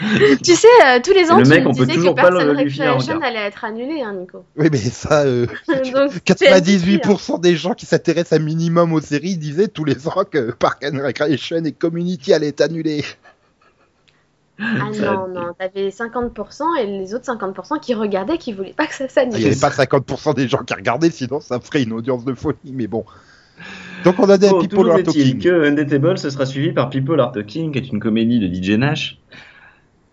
Tu sais, euh, tous les ans, le tu mec, me on peut disais toujours que pas Recreation allait être annulé, hein, Nico. Oui, mais ça, euh, Donc, c'est un petit pire. 98% des gens qui s'intéressent un minimum aux séries disaient tous les ans que Park and Recreation et Community allaient être annulés. Ah non, non, t'avais 50% et les autres 50% qui regardaient, qui voulaient pas que ça Ah, Il n'y s'annule. avait pas 50% des gens qui regardaient, sinon ça ferait une audience de folie, mais bon. Donc on a des Bon, People Are Talking. que Undateable, ce sera suivi par People Are Talking, qui est une comédie de DJ Nash.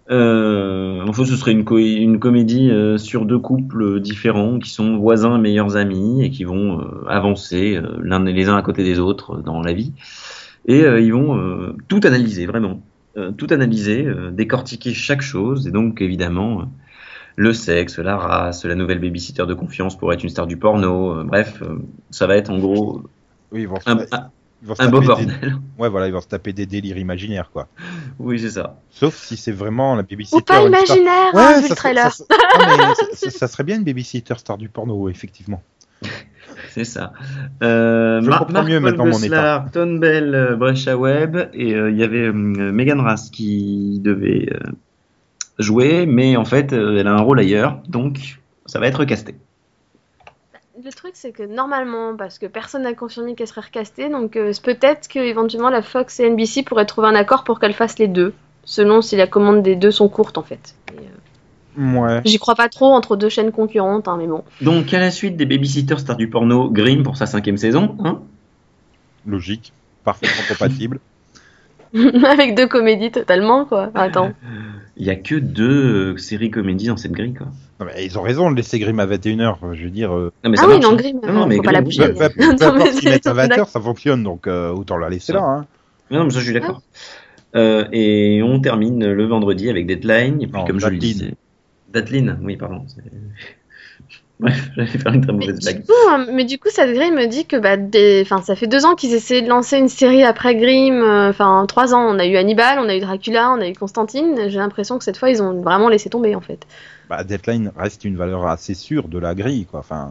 Euh, en fait, ce serait une, co- une comédie euh, sur deux couples différents qui sont voisins, meilleurs amis et qui vont euh, avancer l'un les uns à côté des autres dans la vie. Et ils vont tout analyser, vraiment. Tout analyser, décortiquer chaque chose. Et donc, évidemment, le sexe, la race, la nouvelle babysitter de confiance pour être une star du porno. bref, ça va être en gros Oui, ils vont se, un, ils un- vont se un beau des- bordel. Ouais, voilà, ils vont se taper des délires imaginaires, quoi. Oui, c'est ça. Sauf si c'est vraiment la babysitter. Ou pas une star- imaginaire, Ouais, hein, ça vu le serait- trailer. ça serait- non, mais ça- serait bien une babysitter star du porno, effectivement. C'est ça. Euh, Je Mar- comprends mieux Paul maintenant mon Gosselaar, Ton Bell, euh, Brescia Webb, et euh, il y avait euh, Megan Rass qui devait euh, jouer, mais en fait, euh, elle a un rôle ailleurs, donc ça va être casté. Le truc, c'est que normalement, parce que personne n'a confirmé qu'elle serait recastée, donc euh, c'est peut-être que éventuellement la Fox et NBC pourraient trouver un accord pour qu'elle fasse les deux, selon si la commande des deux sont courtes en fait. Et, euh, Ouais. J'y crois pas trop entre deux chaînes concurrentes, hein, mais bon. Donc, à la suite des Babysitters Stars du porno, Grimm pour sa cinquième saison, hein? Logique. Parfaitement compatible. Avec deux comédies totalement, quoi. Attends. il y a que deux euh, séries comédies dans cette grille, quoi. Non, mais ils ont raison de laisser Grimm à 21h. Je veux dire, euh, Non, mais Ah ça oui, non, hein. Grimm, Non, non, mais faut pas la bouger. peu, peu- peu Non, mais importe mettent à 20h, d'accord. ça fonctionne, donc euh, autant la laisser là. Hein. Non, mais ça, je suis d'accord. Euh, et on termine le vendredi avec Deadline, et puis Non, comme je le disais. Deadline, oui, pardon. j'allais faire une très Mais mauvaise du, blague. coup, hein, mais du coup, cette grille me dit que bah, des... enfin, ça fait deux ans qu'ils essaient de lancer une série après Grimm. euh, Enfin, trois ans. On a eu Hannibal, on a eu Dracula, on a eu Constantine. J'ai l'impression que cette fois, ils ont vraiment laissé tomber en fait. Bah, Deadline reste une valeur assez sûre de la grille, quoi. Enfin,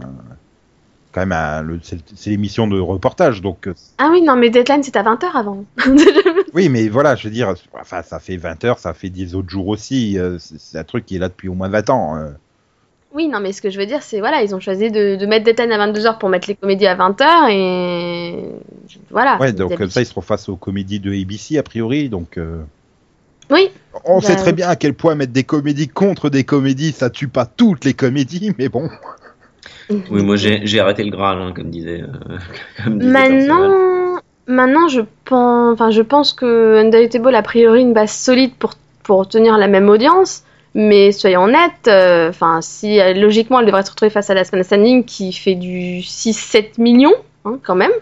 quand même, c'est l'émission de reportage, donc euh, Ah oui, non, mais Deadline, c'est à 20h avant. oui, mais voilà, je veux dire, enfin, ça fait 20 heures, ça fait 10 autres jours aussi. euh, c'est c'est un truc qui est là depuis au moins 20 ans. Oui, non, mais ce que je veux dire, c'est voilà, ils ont choisi de, de mettre Deadline à 22h pour mettre les comédies à 20h et voilà. Ouais, donc comme ça, ils seront face aux comédies de ABC a priori, donc. euh, Oui, On Bah, sait très bien à quel point mettre des comédies contre des comédies, ça tue pas toutes les comédies, mais bon. Oui, moi j'ai arrêté le Graal, hein, comme disait. euh, comme disait Maintenant, Maintenant, je pense, enfin, je pense que Undateable a priori une base solide pour, pour tenir la même audience. Mais soyons honnêtes, euh, enfin, si euh, logiquement elle devrait se retrouver face à la semaine standing qui fait du 6-7 millions, hein, quand même,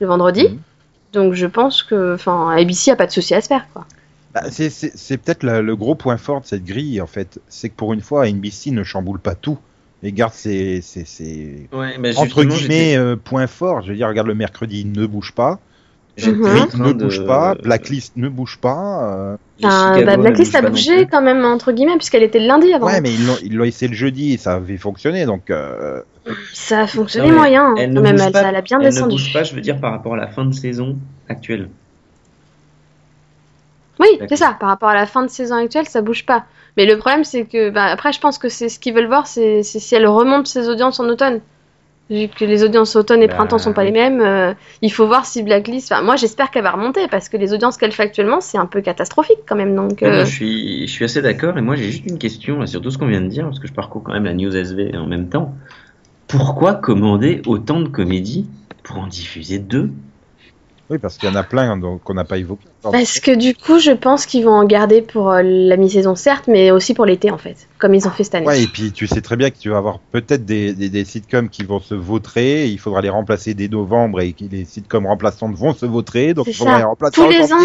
le vendredi. Mhm. Donc je pense que, enfin, ABC a pas de souci à se faire, quoi. Bah, c'est- peut-être le gros point fort de cette grille, en fait. C'est que pour une fois, NBC ne chamboule pas tout et garde ses, ses- ses- Ouais, bah, entre guillemets euh, points forts. Je veux dire, regarde le mercredi, ne bouge pas. Mhm. Rick train ne de- bouge pas. Blacklist ne bouge pas. euh, bah, Blacklist a bougé quand même, entre guillemets, puisqu'elle était le lundi avant. Ouais, mais ils l'ont- essayé le jeudi et ça avait fonctionné. Donc, euh, Ça a fonctionné Non, moyen, Elle même, elle, pas, ça l'a bien elle descendu. ne bouge pas, je veux dire, par rapport à la fin de saison actuelle. Oui, c'est ça. Par rapport à la fin de saison actuelle, ça bouge pas. Mais le problème, c'est que, bah, après, je pense que c'est ce qu'ils veulent voir, c'est si elle remonte ses audiences en automne. Vu que les audiences automne et Bah, printemps sont pas oui. les mêmes, euh, il faut voir si Blacklist. Enfin, moi, j'espère qu'elle va remonter parce que les audiences qu'elle fait actuellement, c'est un peu catastrophique quand même. Donc, euh, je suis, je suis assez d'accord et moi j'ai juste une question là, sur tout ce qu'on vient de dire parce que je parcours quand même la news SV en même temps. Pourquoi commander autant de comédies pour en diffuser deux? Oui, parce qu'il y en a plein donc, qu'on n'a pas évoqué. Parce que du coup, je pense qu'ils vont en garder pour euh, la mi-saison, certes, mais aussi pour l'été en fait, comme ils ont fait cette année. Ouais, et puis tu sais très bien que tu vas avoir peut-être des, des, des sitcoms qui vont se vautrer, il faudra les remplacer dès novembre et les sitcoms remplaçantes vont se vautrer, donc il faudra ça. les remplacer Tous les ans,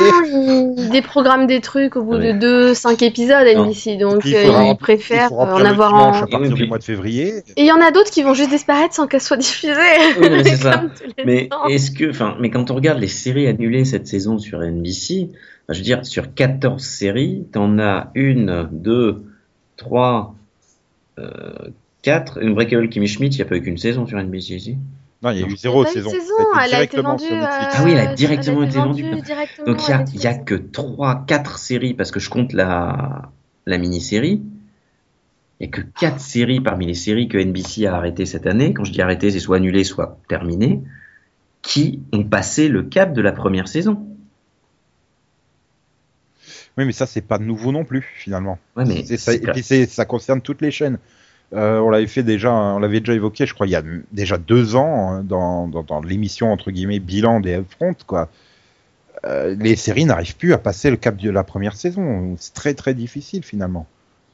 ils déprogramment des trucs au bout Ouais. de 2-5 épisodes NBC, donc Il euh, ils préfèrent il en avoir en... à partir du mois de février. Et il y en a d'autres qui vont juste disparaître sans qu'elles soient diffusées. Oui, mais ça. Mais est-ce que, enfin, mais quand on regarde les séries annulées cette saison sur NBC, enfin, je veux dire, sur 14 séries, t'en as une, deux, trois, euh, quatre. Une Breakable Kimmy Schmidt, il n'y a pas eu qu'une saison sur NBC ici. Non, il y a eu zéro saison. elle a été directement vendue. euh, Ah oui, elle a directement elle été vendue. directement Donc il y à a, que trois, quatre séries parce que je compte la, la mini-série. Il y a que quatre séries parmi les séries que NBC a arrêtées cette année. Quand je dis arrêtées, c'est soit annulé, soit terminé, qui ont passé le cap de la première saison. Oui, mais ça, c'est pas nouveau non plus, finalement. Ouais, mais C'est ça, c'est et puis ça concerne toutes les chaînes. Euh, on l'avait fait déjà, on l'avait déjà évoqué, je crois, il y a déjà deux ans hein, dans, dans, dans l'émission entre guillemets bilan des Upfront, quoi. Euh, les séries n'arrivent plus à passer le cap de la première saison. C'est très très difficile finalement.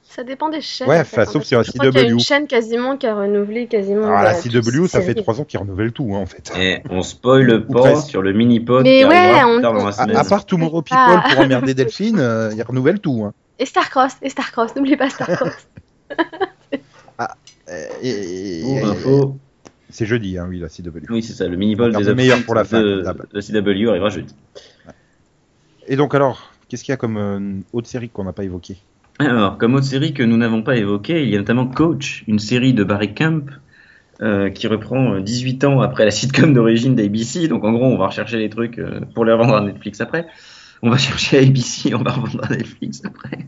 Ça dépend des chaînes. Ouais, en fait, sauf je crois qu'il y a CW. une chaîne quasiment qui a renouvelé quasiment. Alors la bah, toutes CW, ça fait trois ans qu'ils renouvellent tout hein, en fait. Et on spoil pas sur le mini-pod Mais qui ouais, on- dans la À, part Tomorrow People Ah. pour emmerder Delphine, euh, ils renouvellent tout. Hein. Et Starcross, et Starcross, n'oubliez pas Starcross. Euh, et- et- Pour info, c'est jeudi, hein, oui, la CW. oui, c'est ça, le mini-pod des meilleur pour la fin, de, de CW arrivera jeudi. Et donc alors, qu'est-ce qu'il y a comme euh, autre série qu'on n'a pas évoquée? Alors, comme autre série que nous n'avons pas évoquée, il y a notamment Coach, une série de Barry Camp euh, qui reprend euh, 18 ans après la sitcom d'origine d'ABC. Donc en gros, on va rechercher les trucs euh, pour les revendre à Netflix après. On va chercher ABC, on va revendre à Netflix après.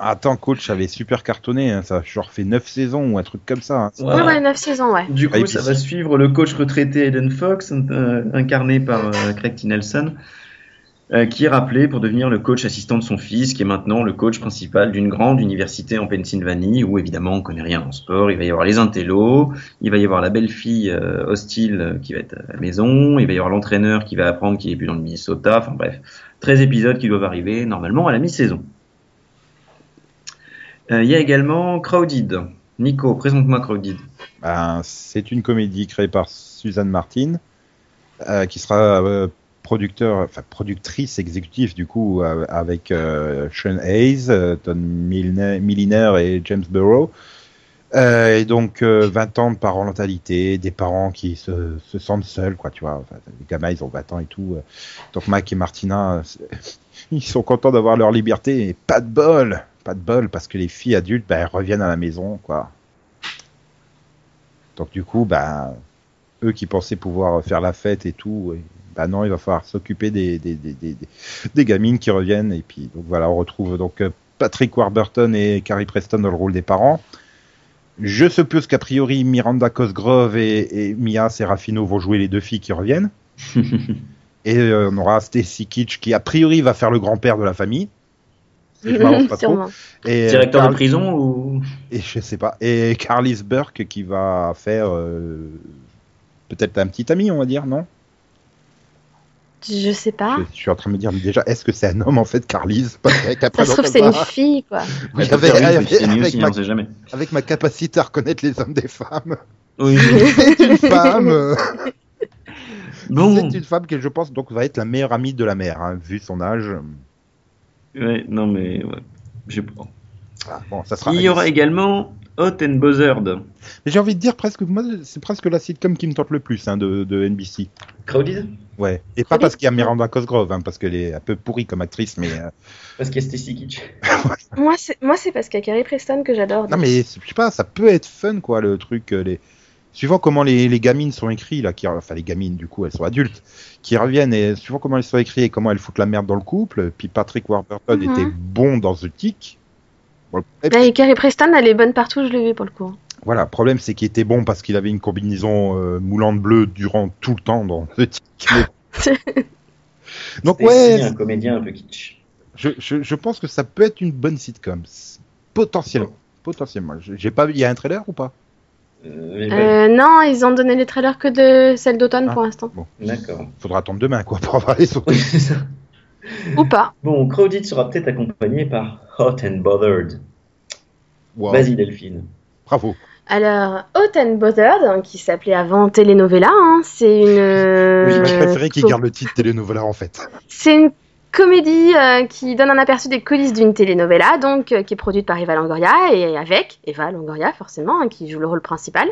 Attends, coach avait super cartonné, hein, ça a genre fait 9 saisons ou un truc comme ça. hein. Ouais. Ouais, ouais, 9 saisons, ouais. Du coup, ABC. ça va suivre le coach retraité Eden Fox, euh, incarné par euh, Craig T. Nelson, euh, qui est rappelé pour devenir le coach assistant de son fils, qui est maintenant le coach principal d'une grande université en Pennsylvanie, où évidemment on connaît rien en sport. Il va y avoir les intellos, il va y avoir la belle fille euh, hostile euh, qui va être à la maison, il va y avoir l'entraîneur qui va apprendre qu'il est plus dans le Minnesota. Enfin bref, 13 épisodes qui doivent arriver normalement à la mi-saison. Il y a également Crowded. Nico, présente-moi Crowded. Ben, c'est une comédie créée par Suzanne Martin, qui sera producteur, enfin productrice exécutive du coup euh, avec euh, Sean Hayes, euh, Don Milner, Milliner et James Burrow. Et donc euh, 20 ans de parentalité, des parents qui se, se sentent seuls, quoi, tu vois. Les gamins, ils ont 20 ans et tout. Donc Mac et Martina, ils sont contents d'avoir leur liberté. Et pas de bol, pas de bol, parce que les filles adultes, ben, elles reviennent à la maison, quoi. Donc du coup, ben, eux qui pensaient pouvoir faire la fête et tout, ben non, il va falloir s'occuper des, des, des, des, des gamines qui reviennent. Et puis donc voilà, on retrouve donc euh, Patrick Warburton et Carrie Preston dans le rôle des parents. Je suppose qu'a priori Miranda Cosgrove et, et Mia Serafino vont jouer les deux filles qui reviennent. et euh, on aura Stacy Kitsch qui a priori va faire le grand-père de la famille. Et je m'avance pas trop. Et, euh, Directeur de prison ou et je sais pas. Et Carlis Burke qui va faire euh, peut-être un petit ami, on va dire, non? Je sais pas. je, je suis en train de me dire, mais déjà, est-ce que c'est un homme en fait, Carlise? Ça se trouve, c'est une fille, quoi. Je avec- avec- avec aussi, ma- on sait jamais. avec ma capacité à reconnaître les hommes des femmes, Oui. c'est une femme. euh, Bon, C'est une femme qui, je pense, donc va être la meilleure amie de la mère, hein, vu son âge. ouais, non mais ouais. pas. Ah, bon, ça sera. Il y aura également Hot and Bothered. Mais j'ai envie de dire presque, moi, c'est presque la sitcom qui me tente le plus hein, de, de NBC. Crowded? Ouais. Et pas parce qu'il y a Miranda Cosgrove, hein, parce qu'elle est un peu pourrie comme actrice, mais euh, Parce qu'il y a Stacy Kitsch. Moi, c'est moi, c'est parce qu'il y a Carrie Preston que j'adore. non, mais je sais pas, ça peut être fun, quoi, le truc. euh, Les... Suivant comment les, les gamines sont écrites, là, qui, enfin les gamines, du coup, elles sont adultes, qui reviennent, et suivant comment elles sont écrites et comment elles foutent la merde dans le couple, puis Patrick Warburton Mhm. était bon dans The Tick. Bon, le et Carrie Preston, elle est bonne partout, je l'ai vu pour le coup. Voilà, le problème c'est qu'il était bon parce qu'il avait une combinaison euh, moulante bleue durant tout le temps dans. Mais- Donc ouais, un comédien un peu kitsch. je, je, je pense que ça peut être une bonne sitcom. Potentiellement. Potentiellement. J'ai pas, il y a un trailer ou pas? Euh, Euh, non, ils ont donné les trailers que de celle d'automne Ah. pour l'instant. D'accord. Faudra attendre demain quoi pour avoir les autres. Ou pas. Bon, Crowded sera peut-être accompagné par Hot and Bothered. Wow. Vas-y Delphine. Bravo. Alors, Hot and Bothered, hein, qui s'appelait avant Telenovela, hein, c'est une. Oui, euh, je préférais qu'il co- garde le titre télénovela en fait. C'est une comédie euh, qui donne un aperçu des coulisses d'une telenovela, donc euh, qui est produite par Eva Longoria et avec Eva Longoria forcément, hein, qui joue le rôle principal.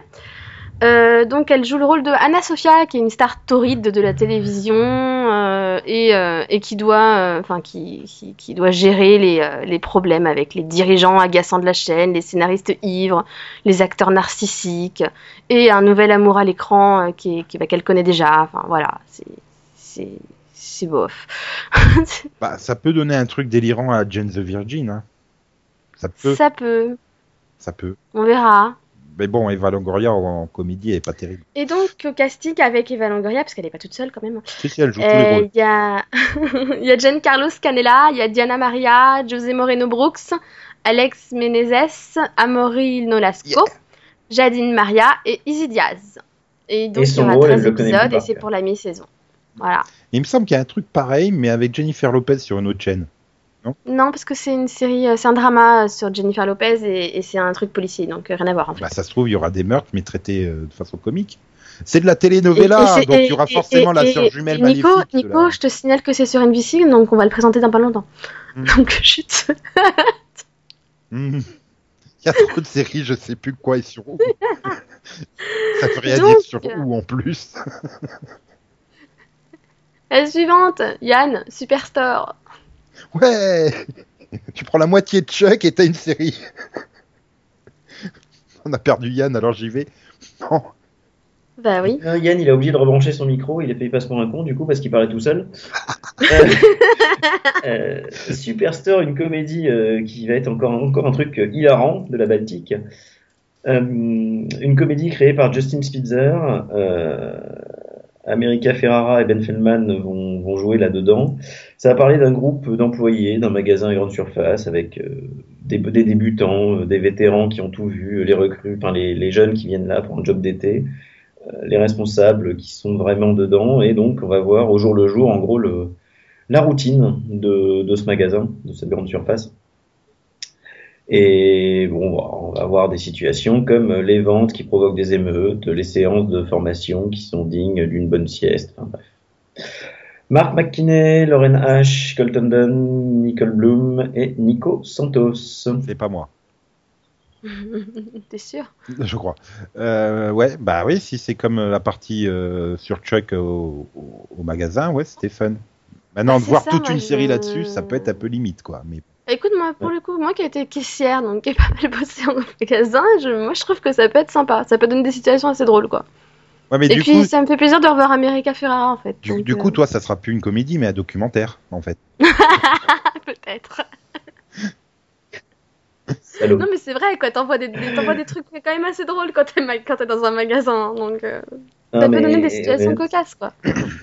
Euh, donc elle joue le rôle de Anna Sofia, qui est une star torride de la télévision euh, et, euh, et qui doit, euh, enfin qui, qui, qui doit gérer les, euh, les problèmes avec les dirigeants agaçants de la chaîne, les scénaristes ivres, les acteurs narcissiques et un nouvel amour à l'écran euh, qui, qui bah, qu'elle connaît déjà. Enfin voilà, c'est c'est c'est bof. Bah, ça peut donner un truc délirant à Jane the Virgin. Hein. Ça peut, ça... Ça peut, peut. on verra. Mais bon, Eva Longoria en, en comédie elle est pas terrible. Et donc, au casting avec Eva Longoria, parce qu'elle n'est pas toute seule quand même, Si, si, elle joue tous les euh, rôles. il y a, il y a Giancarlo Canella, il y a Diana Maria, José Moreno Brooks, Alex Menezes, Amaury Nolasco, Jadine Maria et Izzy Diaz. Et donc, Et il y aura rôle, elle 13 le connaît plus épisodes et c'est pour la mi-saison. Voilà. Il me semble qu'il y a un truc pareil, mais avec Jennifer Lopez sur une autre chaîne. Non, parce que c'est une série, euh, c'est un drama sur Jennifer Lopez et, et c'est un truc policier, donc euh, rien à voir en fait. Bah, ça se trouve, il y aura des meurtres, mais traités euh, de façon comique. C'est de la c'est- donc il y aura forcément et- la sœur jumelle Nico, maléfique. Nico, la- je te signale que c'est sur NBC, donc on va le présenter dans pas longtemps. Hmm. Donc chut. Hmm. Il y a trop de séries, je sais plus quoi et sur où. ça veut rien Donc- dire sur où en plus? La suivante, Yann, Superstore. Ouais Tu prends la moitié de Chuck et t'as une série. On a perdu Yann, alors j'y vais. Non. Bah oui. Euh, Yann, il a oublié de rebrancher son micro, il a fait passe pour un con du coup parce qu'il parlait tout seul. Euh, euh, Superstore, une comédie euh, qui va être encore, encore un truc euh, hilarant de la Baltique. Euh, une comédie créée par Justin Spitzer. Euh, America Ferrara et Ben Feldman vont, vont jouer là-dedans. Ça va parler d'un groupe d'employés d'un magasin à grande surface avec euh, des, des débutants, euh, des vétérans qui ont tout vu, les recrues, enfin les, les jeunes qui viennent là pour un job d'été les responsables qui sont vraiment dedans et donc on va voir au jour le jour en gros le, la routine de, de ce magasin, de cette grande surface. Et bon, on va- on va avoir des situations comme les ventes qui provoquent des émeutes, les séances de formation qui sont dignes d'une bonne sieste. Enfin, bref. Mark McKinney, Lauren Ash, Colton Dunn, Nicole Bloom et Nico Santos. C'est pas moi, T'es sûr? Je crois. Euh, ouais, bah oui, si c'est comme la partie euh, sur Chuck au, au- au magasin, ouais, c'était fun. Maintenant, Ah, de c'est voir ça, toute une je- série là-dessus, ça peut être un peu limite, quoi. Mais Écoute, moi, pour le coup, moi qui ai été caissière, donc qui ai pas mal bossé en magasin, je, moi je trouve que ça peut être sympa. Ça peut donner des situations assez drôles, quoi. ouais, mais Et du puis, coup, ça me fait plaisir de revoir America Ferrara, en fait. du, donc, du euh, coup, toi, ça sera plus une comédie, mais un documentaire, en fait. Peut-être. Non, mais c'est vrai, quoi. T'envoies des, des- des trucs quand même assez drôles quand t'es, dans un magasin. Donc, euh, Ah, ça peut donner des situations mais- cocasses, quoi.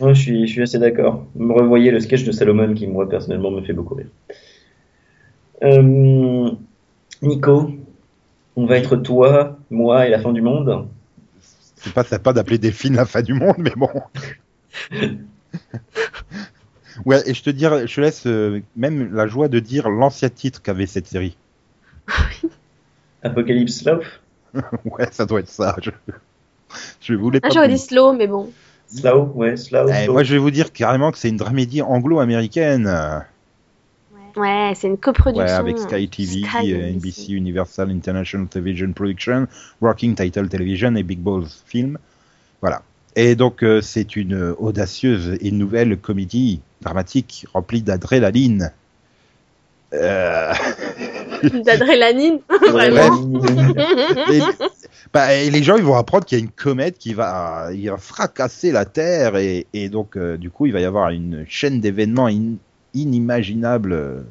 Ouais, je suis, je suis assez d'accord. Me revoyez le sketch de Salomon qui, moi, personnellement, me fait beaucoup rire. Euh, Nico, on va être toi, moi et la fin du monde. C'est pas sympa d'appeler Delphine la fin du monde, mais bon. Ouais, et je te dire, je te laisse euh, même la joie de dire l'ancien titre qu'avait cette série. Apocalypse Love ouais, ça doit être ça. Je, je voulais pas. Ah, j'aurais dit slow, mais bon. Slow, ouais, Slow. Eh, slow. moi, je vais vous dire carrément que c'est une dramédie anglo-américaine. Ouais, c'est une coproduction. Ouais, avec Sky TV, Sky, euh, NBC, Universal International Television Production, Working Title Television et Big Balls Film. Voilà. Et donc, euh, c'est une audacieuse et nouvelle comédie dramatique remplie d'adrénaline. Euh, D'adrénaline. Vraiment. et, bah, et les gens, ils vont apprendre qu'il y a une comète qui va, il va fracasser la Terre et, et donc, euh, du coup, il va y avoir une chaîne d'événements in- inimaginables euh,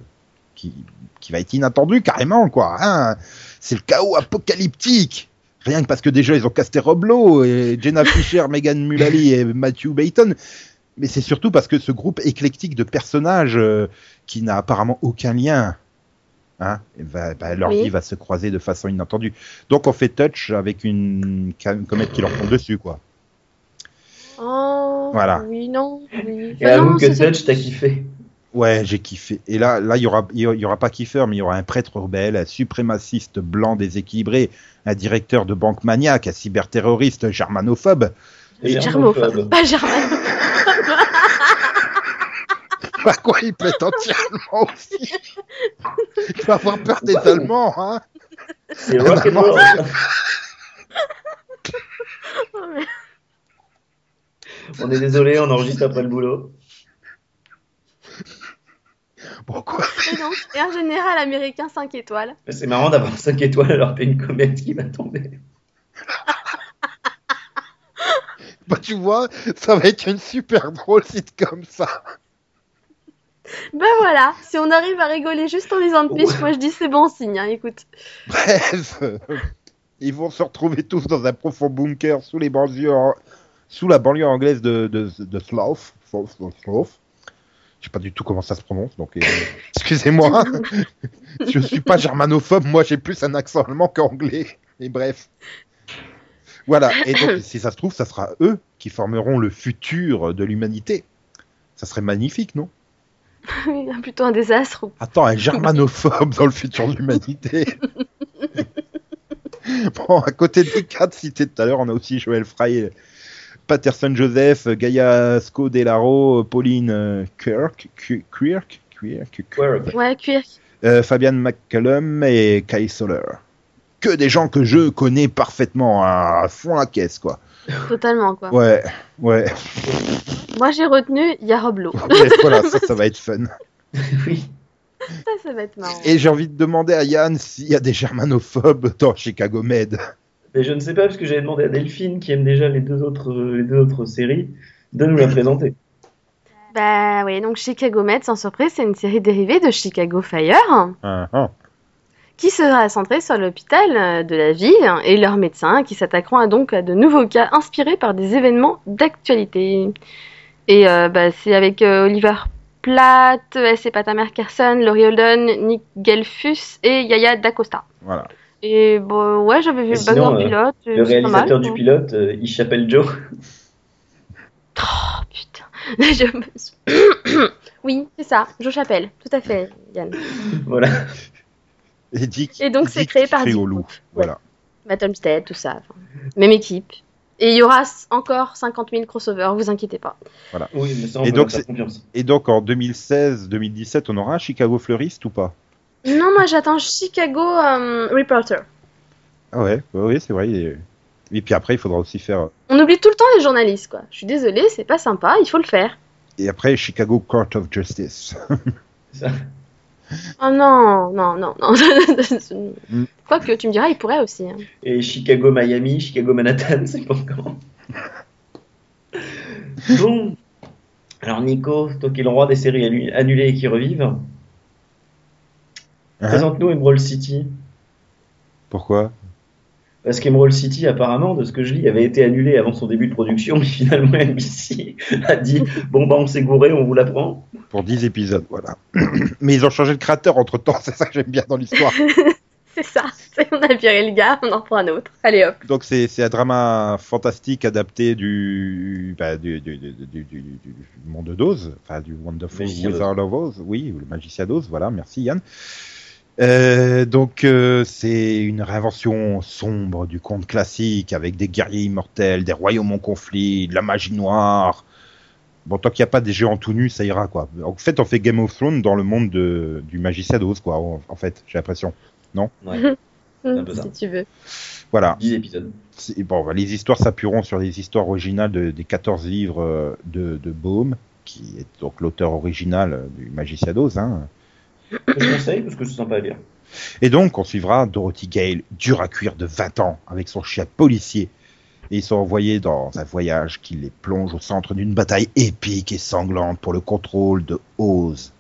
qui, qui va être inattendue carrément, quoi. hein. C'est le chaos apocalyptique. Rien que parce que déjà, ils ont casté Rob Lowe et Jenna Fisher, Megan Mullally et Matthew Bayton. Mais c'est surtout parce que ce groupe éclectique de personnages euh, qui n'a apparemment aucun lien, hein, ben, leur Oui. vie va se croiser de façon inattendue. Donc on fait touch avec une, une comète qui leur tombe dessus, quoi. Oh, Voilà. Oui, non. Oui. Et Enfin, avoue non, que Touch, t'as kiffé. Ouais, j'ai kiffé. Et là, là, il y aura, il y aura pas Kiefer, mais il y aura un prêtre rebelle, un suprémaciste blanc déséquilibré, un directeur de banque maniaque, un cyberterroriste germanophobe. Et Germophobe, pas germano. Bah quoi, il peut être entièrement aussi. Il va avoir peur des Allemands, hein. C'est rock'n'roll. On est désolé, on enregistre après le boulot. Bon, quoi. Et donc, et un général américain 5 étoiles. C'est marrant d'avoir 5 étoiles alors qu'il y a une comète qui va tomber. Bah, tu vois, ça va être une super drôle sitcom, ça. Ben voilà, si on arrive à rigoler juste en lisant le pitch, moi je dis c'est bon signe, hein, écoute. Bref, euh, ils vont se retrouver tous dans un profond bunker sous les banlieues, sous la banlieue anglaise de, de, de Slough. Slough, Slough, Slough. Je sais pas du tout comment ça se prononce, donc euh, excusez-moi. Je suis pas germanophobe, moi j'ai plus un accent allemand qu'anglais. Et bref. Voilà, et donc si ça se trouve, ça sera eux qui formeront le futur de l'humanité. Ça serait magnifique, non? Oui, Plutôt un désastre. Attends, un germanophobe dans le futur de l'humanité. bon, à côté des quatre cités tout à l'heure, on a aussi Joël Fry, Patterson Joseph, Gaia Scodelaro, Pauline euh, Kirk, Ki- Quirk, Quirk, Quirk. Ouais, cuir. euh, Fabian McCallum et Kai Soler. Que des gens que je connais parfaitement à fond la caisse, quoi. Totalement quoi. Ouais, ouais. Moi j'ai retenu, il y a Roblo. Mais voilà, ça, ça va être fun. oui. Ça, ça va être marrant. Et j'ai envie de demander à Yann s'il y a des germanophobes dans Chicago Med. Mais je ne sais pas parce que j'avais demandé à Delphine qui aime déjà les deux autres, les deux autres séries de nous la présenter. Bah oui, donc Chicago Med, sans surprise, c'est une série dérivée de Chicago Fire Ah, ah. qui sera centrée sur l'hôpital euh, de la ville et leurs médecins qui s'attaqueront à donc à de nouveaux cas inspirés par des événements d'actualité. Et euh, bah, c'est avec euh, Oliver Platt, S. Patamer Carson, Laurie Holden, Nick Gelfus et Yaya D'Acosta. Voilà. Et bon, ouais, j'avais vu Et le sinon, background euh, pilote. Le c'est pas mal, réalisateur du quoi. pilote, euh, il s'appelle Joe. Oh putain. Je me suis- oui, c'est ça, Joe Chapelle, tout à fait, Yann. voilà. Et, Dick, Et donc, c'est créé par Dick Triolou. Wolf. Voilà. Matt Olmsted, tout ça. enfin, même équipe. Et il y aura encore 50 000 crossovers, vous inquiétez pas. Oui, mais ça, on Et donc. Et donc en 2016-2017, on aura un Chicago fleuriste ou pas? Non, moi j'attends Chicago euh, Reporter. Ah ouais, ouais, ouais, c'est vrai. il est- Et puis après, il faudra aussi faire. On oublie tout le temps les journalistes, quoi. Je suis désolée, c'est pas sympa, il faut le faire. Et après, Chicago Court of Justice. C'est ça. Oh non, non, non, non. Mm. Quoique, tu me diras, il pourrait aussi. hein. Et Chicago, Miami, Chicago, Manhattan, c'est pas quand. bon. Alors Nico, toi qui es le roi des séries annu- annulées et qui revivent, Hein présente-nous Emerald City. Pourquoi? Parce qu'Emerald City, apparemment, de ce que je lis, avait été annulé avant son début de production, mais finalement NBC a dit bon bah on s'est gouré, on vous la prend. Pour 10 épisodes, voilà. Mais ils ont changé de créateur entre temps, c'est ça que j'aime bien dans l'histoire. C'est ça. on a viré le gars, on en reprend un autre. Allez hop. Donc c'est c'est un drama fantastique adapté du bah, du, du, du, du, du, du monde d'Oz, enfin du Wonderful. Wizard of Oz, oui, ou le magicien d'Oz, voilà, merci Yann. Euh, donc euh, c'est une réinvention sombre du conte classique avec des guerriers immortels, des royaumes en conflit, de la magie noire. Bon, tant qu'il n'y a pas des géants tout nus, ça ira quoi. En fait, on fait Game of Thrones dans le monde de, du magicien d'Oz quoi. En, en fait, j'ai l'impression. Ouais, un peu ça. si tu veux. Voilà. 10 épisodes. Bon, bah, les histoires s'appuieront sur les histoires originales de- des 14 livres euh, de, de Baume, qui est donc l'auteur original du Magicien d'Oz. Hein. Je conseille parce que c'est sympa à lire. Et donc, on suivra Dorothy Gale, dure à cuire de 20 ans, avec son chien policier. Et ils sont envoyés dans un voyage qui les plonge au centre d'une bataille épique et sanglante pour le contrôle de Oz.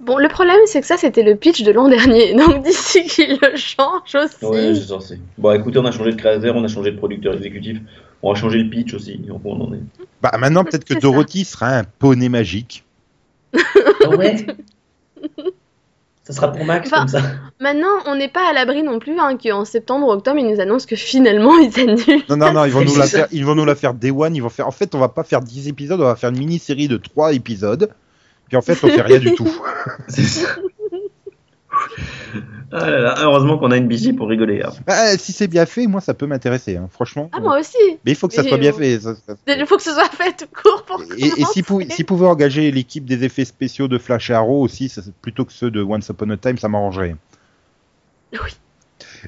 Bon, le problème, c'est que ça, c'était le pitch de l'an dernier. Donc d'ici qu'il le change aussi. Ouais, c'est censé. Bon, écoutez, on a changé de créateur, on a changé de producteur exécutif, on va changer le pitch aussi. Donc on en est. Bah, maintenant, peut-être que ça. Dorothy sera un poney magique. Ah ouais? Ça sera pour Max Enfin, comme ça. Maintenant, on n'est pas à l'abri non plus hein, qu'en septembre, octobre, ils nous annoncent que finalement, ils annulent. Non, non, non, ils vont, nous la faire, ils vont nous la faire Day One. Ils vont faire. En fait, on va pas faire 10 épisodes, on va faire une mini-série de 3 épisodes. Puis en fait, on fait rien du tout. C'est ça. Ah là là, heureusement qu'on a une BG pour rigoler. hein. Ah, si c'est bien fait, moi, ça peut m'intéresser, hein, franchement. Ah, moi aussi. Mais il faut que ça soit bien fait. ça- ça- Il faut que ce soit fait tout court pour Et, et s'ils pou- s'ils pouvaient engager l'équipe des effets spéciaux de Flash et Arrow aussi, ça- plutôt que ceux de Once Upon a Time, ça m'arrangerait. Oui.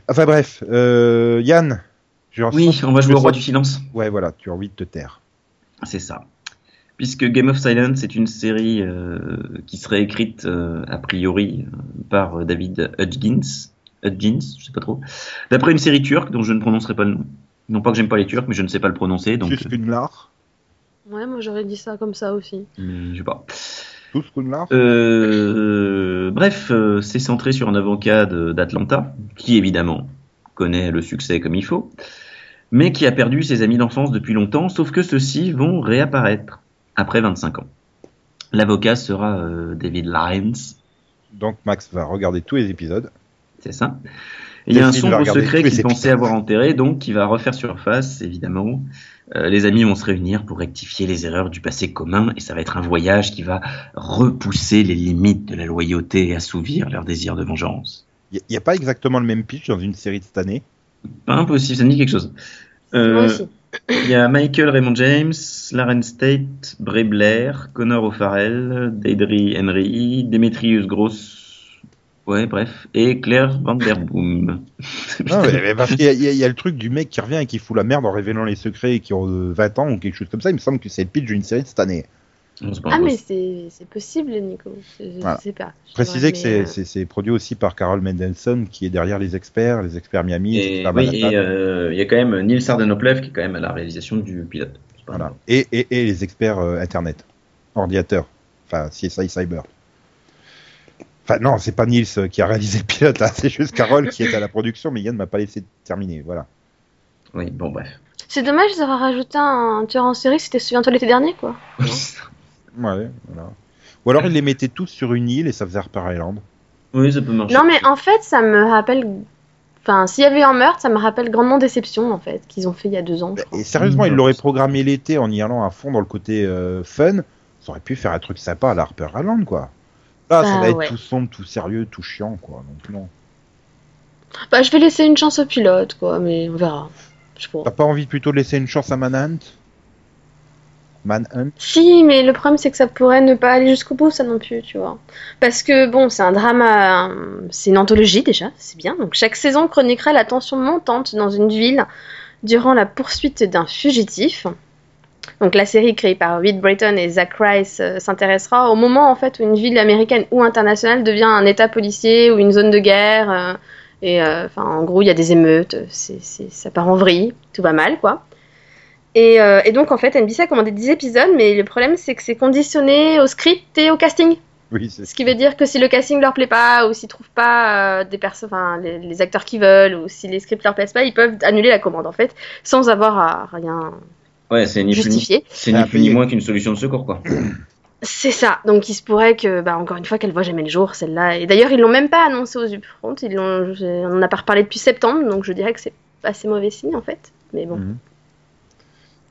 Enfin bref, euh, Yann. je Oui, on va jouer au roi du silence. Ouais, voilà, tu as envie de te taire. C'est ça. Puisque Game of Silence est une série euh, qui serait écrite euh, a priori euh, par euh, David Hudgins, Hudgins, je sais pas trop, d'après une série turque dont je ne prononcerai pas le nom. Non pas que j'aime pas les Turcs, mais je ne sais pas le prononcer, donc Tous Kunlar. Ouais, moi j'aurais dit ça comme ça aussi. euh, je sais pas. Euh, bref, euh, c'est centré sur un avocat d'Atlanta qui évidemment connaît le succès comme il faut, mais qui a perdu ses amis d'enfance depuis longtemps, sauf que ceux-ci vont réapparaître après 25 ans. L'avocat sera euh, David Lyons, Donc Max va regarder tous les épisodes. c'est ça. Il y a un sombre secret qu'il pensait avoir enterré, donc qui va refaire surface, évidemment. Euh, les amis vont se réunir pour rectifier les erreurs du passé commun, et ça va être un voyage qui va repousser les limites de la loyauté et assouvir leur désir de vengeance. Il n'y a, pas exactement le même pitch dans une série de cette année? Pas impossible, ça me dit quelque chose. Moi Euh, aussi. Il y a Michael Raymond James, Laren State, Bray Blair, Connor O'Farrell, Deidre Henry, Demetrius Gross, ouais, bref, et Claire Vanderboom. Non, mais, parce qu'il y, y a- le truc du mec qui revient et qui fout la merde en révélant les secrets et qui ont euh, 20 ans ou quelque chose comme ça. Il me semble que c'est le pitch d'une série de cette année. Ah, mais c'est c'est possible, Nico. Je, je Voilà. sais pas. Je Préciser que c'est- euh, produit aussi par Carol Mendelssohn qui est derrière les experts, les experts Miami, Et, experts oui, Manhattan. et euh, il y a quand même Neil Sardenoplev qui est quand même à la réalisation du pilote. Voilà. Et, et, et les experts euh, Internet, ordinateur, enfin CSI Cyber. Enfin non, c'est pas Nils euh, qui a réalisé le pilote là, c'est juste Carole qui est à la production, mais Yann m'a pas laissé terminer. Voilà. Oui, bon, bref. C'est dommage d'avoir rajouté un tueur en série, c'était souviens-toi l'été dernier, quoi. Ouais, voilà. Ou alors ils les mettaient tous sur une île et ça faisait Harper Island. oui, ça peut marcher. Non, mais en fait, ça me rappelle. Enfin, s'il y avait un meurtre, ça me rappelle grandement Déception, en fait, qu'ils ont fait il y a deux ans. je crois. Et sérieusement, Mmh. ils l'auraient programmé l'été en y allant à fond dans le côté euh, fun. Ça aurait pu faire un truc sympa à la Harper Island, quoi. Là, ça Bah, va être ouais. tout sombre, tout sérieux, tout chiant, quoi. Donc non. Bah, je vais laisser une chance au pilote, quoi, mais on verra. T'as pas envie plutôt de laisser une chance à Manhunt? Si, mais le problème, c'est que ça pourrait ne pas aller jusqu'au bout, ça non plus, tu vois. Parce que, bon, c'est un drama, euh, c'est une anthologie déjà, c'est bien. Donc, chaque saison chroniquera la tension montante dans une ville durant la poursuite d'un fugitif. Donc, la série créée par Reed Brayton et Zach Rice euh, s'intéressera au moment, en fait, où une ville américaine ou internationale devient un état policier ou une zone de guerre. euh, et, en gros, il y a des émeutes, c'est- ça part en vrille, tout va mal, quoi. Et, euh, et donc, en fait, NBC a commandé 10 épisodes, mais le problème, c'est que c'est conditionné au script et au casting. Oui, c'est Ce qui veut dire que si le casting leur plaît pas, ou s'ils trouvent pas euh, des perso- enfin, les, les acteurs qu'ils veulent, ou si les scripts leur plaisent pas, ils peuvent annuler la commande, en fait, sans avoir à rien Ouais, c'est ni plus ni, justifier. c'est ni Ah, plus ni mais- moins qu'une solution de secours, quoi. C'est ça. Donc il se pourrait que, bah, encore une fois, qu'elle voit jamais le jour, celle-là. Et d'ailleurs, ils l'ont même pas annoncé aux Upfront. Ils l'ont, on en a pas reparlé depuis septembre, donc je dirais que c'est assez mauvais signe en fait. Mais bon. Mhm.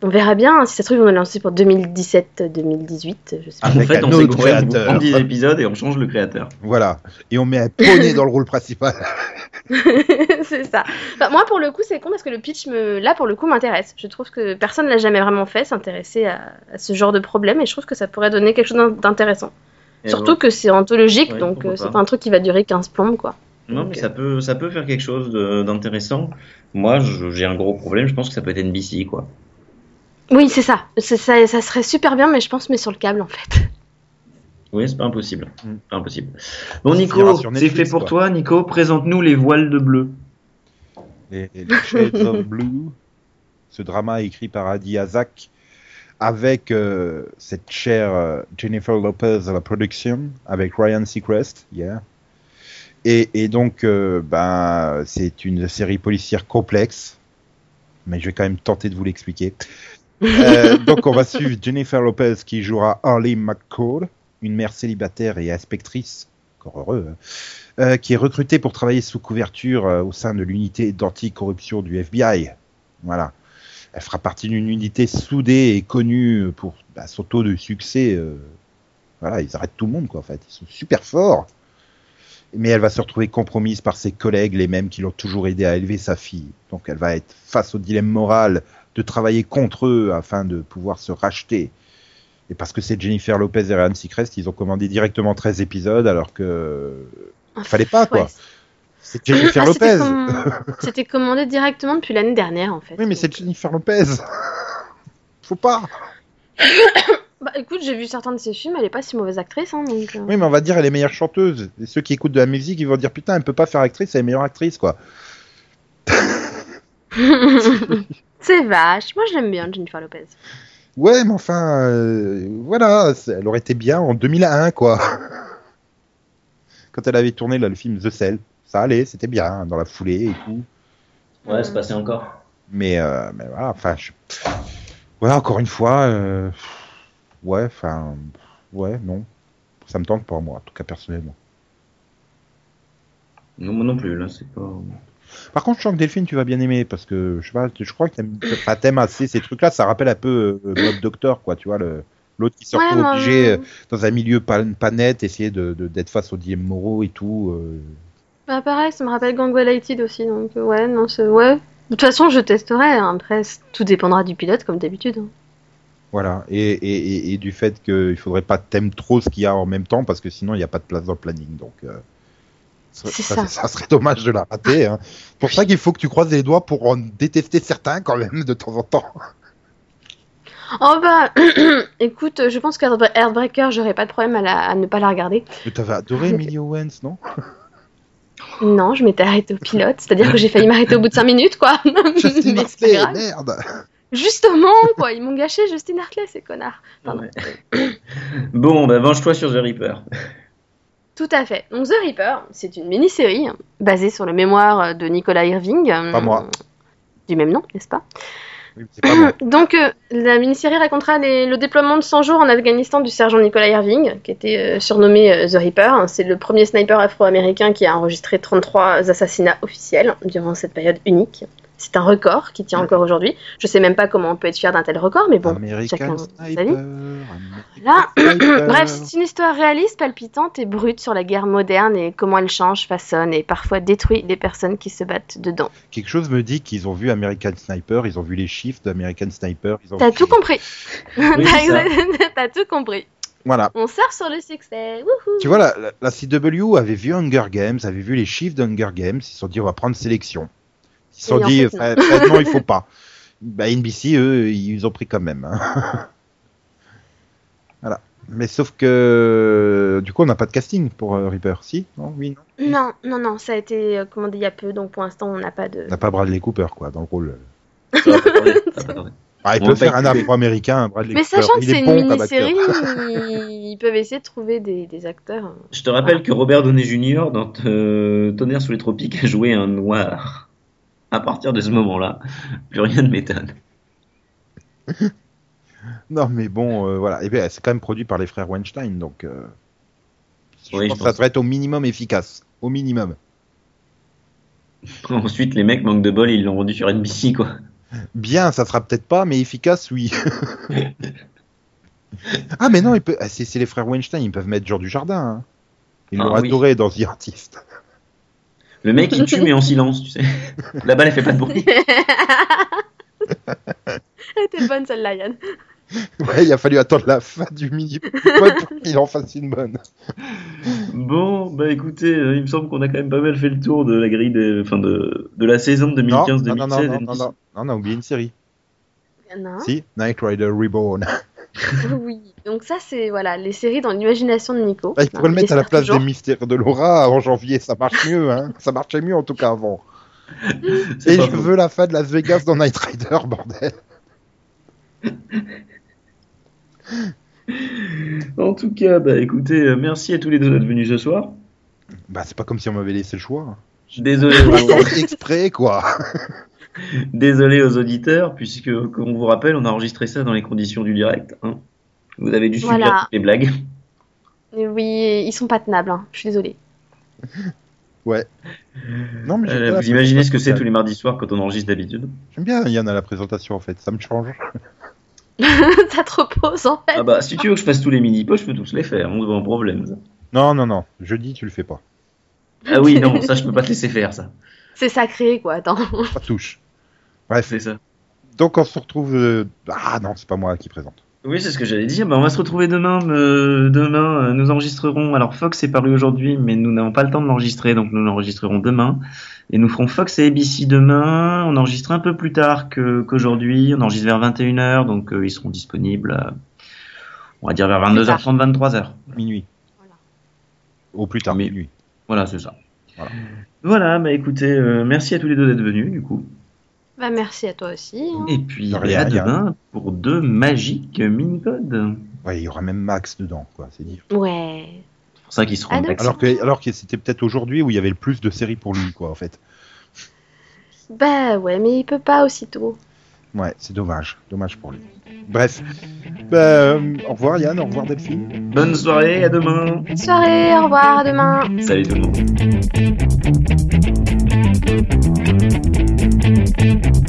On verra bien. Si ça se trouve, vont le lancer pour 2017-2018. Je sais pas. En fait, un on autre créateur. prendre 10 épisodes et on change le créateur. Voilà. Et on met un poney dans le rôle principal. c'est ça. Bah, moi, pour le coup, c'est con parce que le pitch, me... là, pour le coup, m'intéresse. Je trouve que personne l'a jamais vraiment fait, s'intéresser à... à ce genre de problème, et je trouve que ça pourrait donner quelque chose d'in- d'intéressant. Surtout que c'est anthologique, Ouais, donc euh, c'est pas. un truc qui va durer 15 plombes, quoi. Non, mais ça peut, ça peut faire quelque chose d'intéressant. Moi, j'ai un gros problème. Je pense que ça peut être NBC, quoi. Oui, c'est ça. C'est ça. Ça serait super bien, mais je pense, mais sur le câble, en fait. Oui, c'est pas impossible. Mm. Pas impossible. Bon, Ça Nico, c'est fait pour quoi. toi. Nico, présente-nous les voiles de bleu. Les, les Shades of Blue, ce drama écrit par Adi Azak, avec euh, cette chère euh, Jennifer Lopez à la production, avec Ryan Seacrest, yeah. Et, et donc, euh, ben, c'est une série policière complexe, mais je vais quand même tenter de vous l'expliquer. Euh, donc, on va suivre Jennifer Lopez qui jouera Harley McCall, une mère célibataire et inspectrice, encore heureux, hein, euh, qui est recrutée pour travailler sous couverture euh, au sein de l'unité d'anticorruption du FBI. Voilà. Elle fera partie d'une unité soudée et connue pour bah, son taux de succès. voilà, ils arrêtent tout le monde, quoi, en fait. Ils sont super forts. Mais elle va se retrouver compromise par ses collègues, les mêmes qui l'ont toujours aidé à élever sa fille. Donc elle va être face au dilemme moral de travailler contre eux afin de pouvoir se racheter. Et parce que c'est Jennifer Lopez et Ryan Seacrest, ils ont commandé directement 13 épisodes alors que fallait pas quoi. Ouais. C'est Jennifer Ah, c'était Lopez. C'était commandé directement depuis l'année dernière, en fait. Oui, mais c'est Jennifer Lopez. Faut pas. Bah écoute, j'ai vu certains de ses films, elle est pas si mauvaise actrice, hein, donc. euh, Oui, mais on va dire elle est meilleure chanteuse. Et ceux qui écoutent de la musique, ils vont dire putain, elle peut pas faire actrice, elle est meilleure actrice quoi. c'est vache. Moi, je l'aime bien, Jennifer Lopez. Ouais, mais enfin, euh, voilà, elle aurait été bien en 2001 quoi. Quand elle avait tourné là, le film The Cell, ça allait, c'était bien hein, dans la foulée et tout. Ouais, c'est passé encore. Mais, euh, mais voilà, enfin, je... ouais, encore une fois, euh, ouais, enfin, ouais, non, ça me tente pas moi, en tout cas personnellement. Non, moi non plus, là, c'est pas. Par contre, je sens que Delphine, tu vas bien aimer parce que je sais pas, je crois que t'aimes, assez ces trucs-là. Ça rappelle un peu euh, Mob Doctor, quoi. Tu vois, le, l'autre qui se retrouve obligé euh, dans un milieu pas, pas net, essayer de, de- d'être face aux dilemmes moraux et tout. euh. Bah pareil, ça me rappelle Gang Related aussi, donc euh, ouais, non, c'est... Ouais. De toute façon, je testerai, hein. après, tout dépendra du pilote, comme d'habitude. hein. Voilà. Et, et, et, et du fait qu'il faudrait pas t'aimer trop ce qu'il y a en même temps parce que sinon il n'y a pas de place dans le planning. Donc, ça, C'est ça- ça. serait dommage de la rater. Hein. pour ça qu'il faut que tu croises les doigts pour en détester certains quand même de temps en temps. Oh bah, écoute, je pense qu'Earthbreaker, j'aurais pas de problème à, la- à ne pas la regarder. Mais t'avais adoré Emily Owens, non? Non, je m'étais arrêtée au pilote, c'est-à-dire que j'ai failli m'arrêter au bout de 5 minutes, quoi. Justin Mais c'est pas Hartley, merde Justement, quoi, ils m'ont gâché Justin Hartley, ces connards. Pardon. Ouais. bon, bah, venge-toi sur The Reaper. Tout à fait. Donc The Reaper, c'est une mini-série hein, basée sur le mémoire de Nicolas Irving. euh, Pas moi. Du même nom, n'est-ce pas Oui, c'est pas moi. Donc, euh, la mini-série racontera les- le déploiement de 100 jours en Afghanistan du sergent Nicolas Irving, qui était euh, surnommé The Reaper. C'est le premier sniper afro-américain qui a enregistré 33 assassinats officiels durant cette période unique. C'est un record qui tient encore aujourd'hui. Je sais même pas comment on peut être fier d'un tel record, mais bon, American chacun sa vie. Là. Bref, c'est une histoire réaliste, palpitante et brute sur la guerre moderne et comment elle change, façonne et parfois détruit les personnes qui se battent dedans. Quelque chose me dit qu'ils ont vu American Sniper, ils ont vu les chiffres d'American Sniper. T'as tout compris. Oui. T'as tout compris. Voilà. On sort sur le succès. Wouhou. Tu vois, la, la, la CW avait vu Hunger Games, avait vu les chiffres d'Hunger Games, ils se sont dit on va prendre sélection. Ils se sont Et en dit fait, Fred, Fred, non, il faut pas. Bah, NBC, eux, ils ont pris quand même. hein. voilà. Mais sauf que du coup, on n'a pas de casting pour euh, Reaper. Si? Non? Oui Non? Non, non, non, ça a été euh, commandé il y a peu, donc pour l'instant on n'a pas de. On n'a pas Bradley Cooper, quoi, dans le rôle. Ça va pas. Ah, il On peut faire un afro-américain, un Bradley Mais Cooper. sachant que Il est c'est une bon acteur. mini-série, ils peuvent essayer de trouver des, des acteurs. Je te rappelle que Robert Downey Jr. dans euh, Tonnerre sous les tropiques a joué un noir. À partir de ce moment-là, plus rien ne m'étonne. Non, mais bon, euh, voilà. Et bien, c'est quand même produit par les frères Weinstein, donc. euh, je Oui, je pense que ça devrait être au minimum efficace. Au minimum. Ensuite, les mecs manquent de bol, ils l'ont rendu sur NBC, quoi. Bien, ça sera peut-être pas, mais efficace, oui. ah, mais non, il peut... ah, c'est c'est les frères Weinstein, ils peuvent mettre genre du jardin. hein. Ils Ah, l'ont oui. adoré dans The Artist. Le mec, il tue, mais en silence, tu sais. La balle, elle fait pas de bruit. Elle était bonne celle-là, Yann. Ouais, il a fallu attendre la fin du mini pour qu'il en fasse une bonne. Bon, bah écoutez, euh, il me semble qu'on a quand même pas mal fait le tour de la grille des, enfin de, de la saison Non, non, 2015-2016. non, non, non, non, NBC. non, on a oublié une série. Non. Si, Knight Rider Reborn. Oui. Donc ça, c'est voilà les séries dans l'imagination de Nico. Bah, il pourrait le mettre à la place toujours. des mystères de Laura en janvier, ça marche mieux, hein. Ça marchait mieux en tout cas avant. Et je veux la fin de Las Vegas dans Knight Rider, bordel. En tout cas, bah écoutez, euh, merci à tous les deux d'être venus ce soir. Bah, c'est pas comme si on m'avait laissé le choix. Désolé, On va aux, faire exprès, quoi. désolé aux auditeurs, puisque, comme on vous rappelle, on a enregistré ça dans les conditions du direct. hein. Vous avez dû subir Voilà. toutes les blagues. Et oui, ils sont pas tenables. hein. Je suis désolée. Non, mais Euh, vous imaginez ce que c'est tous les mardis soirs quand on enregistre d'habitude J'aime bien Yann à la présentation en fait, ça me change. ça te repose en fait. Ah bah, si tu veux que je fasse tous les mini-pots, je peux tous les faire, on un problème. ça. Non, non, non, jeudi tu le fais pas. Ah oui, non, ça je peux pas te laisser faire, ça. C'est sacré quoi. Attends. Ça touche. Bref, C'est ça. donc on se retrouve. euh, Ah non, c'est pas moi qui présente. Oui, c'est ce que j'allais dire. Bah, on va se retrouver demain. euh, demain, euh, nous enregistrerons. Alors, Fox est paru aujourd'hui, mais nous n'avons pas le temps de l'enregistrer, donc nous l'enregistrerons demain. Et nous ferons Fox et ABC demain. On enregistre un peu plus tard que- qu'aujourd'hui. on enregistre vers 21h, donc euh, ils seront disponibles, euh, on va dire vers 22h30, 23h. Minuit. Voilà. Au plus tard, minuit. Voilà, c'est ça. Voilà. Voilà, bah écoutez, euh, merci à tous les deux d'être venus, du coup. Bah merci à toi aussi. hein. Et puis, De à rien, demain pour deux magiques mini-codes. Ouais, il y aura même Max dedans, quoi, c'est dire. Ouais. C'est pour ça qu'ils seront Ah. Alors que, alors que c'était peut-être aujourd'hui où il y avait le plus de séries pour lui, quoi, en fait. Bah ouais, mais il peut pas aussitôt. Ouais, c'est dommage, dommage pour lui. Bref, bah, euh, au revoir Yann, au revoir Delphine. Bonne soirée, à demain. Bonne soirée, au revoir, à demain. Salut tout le monde. Woo!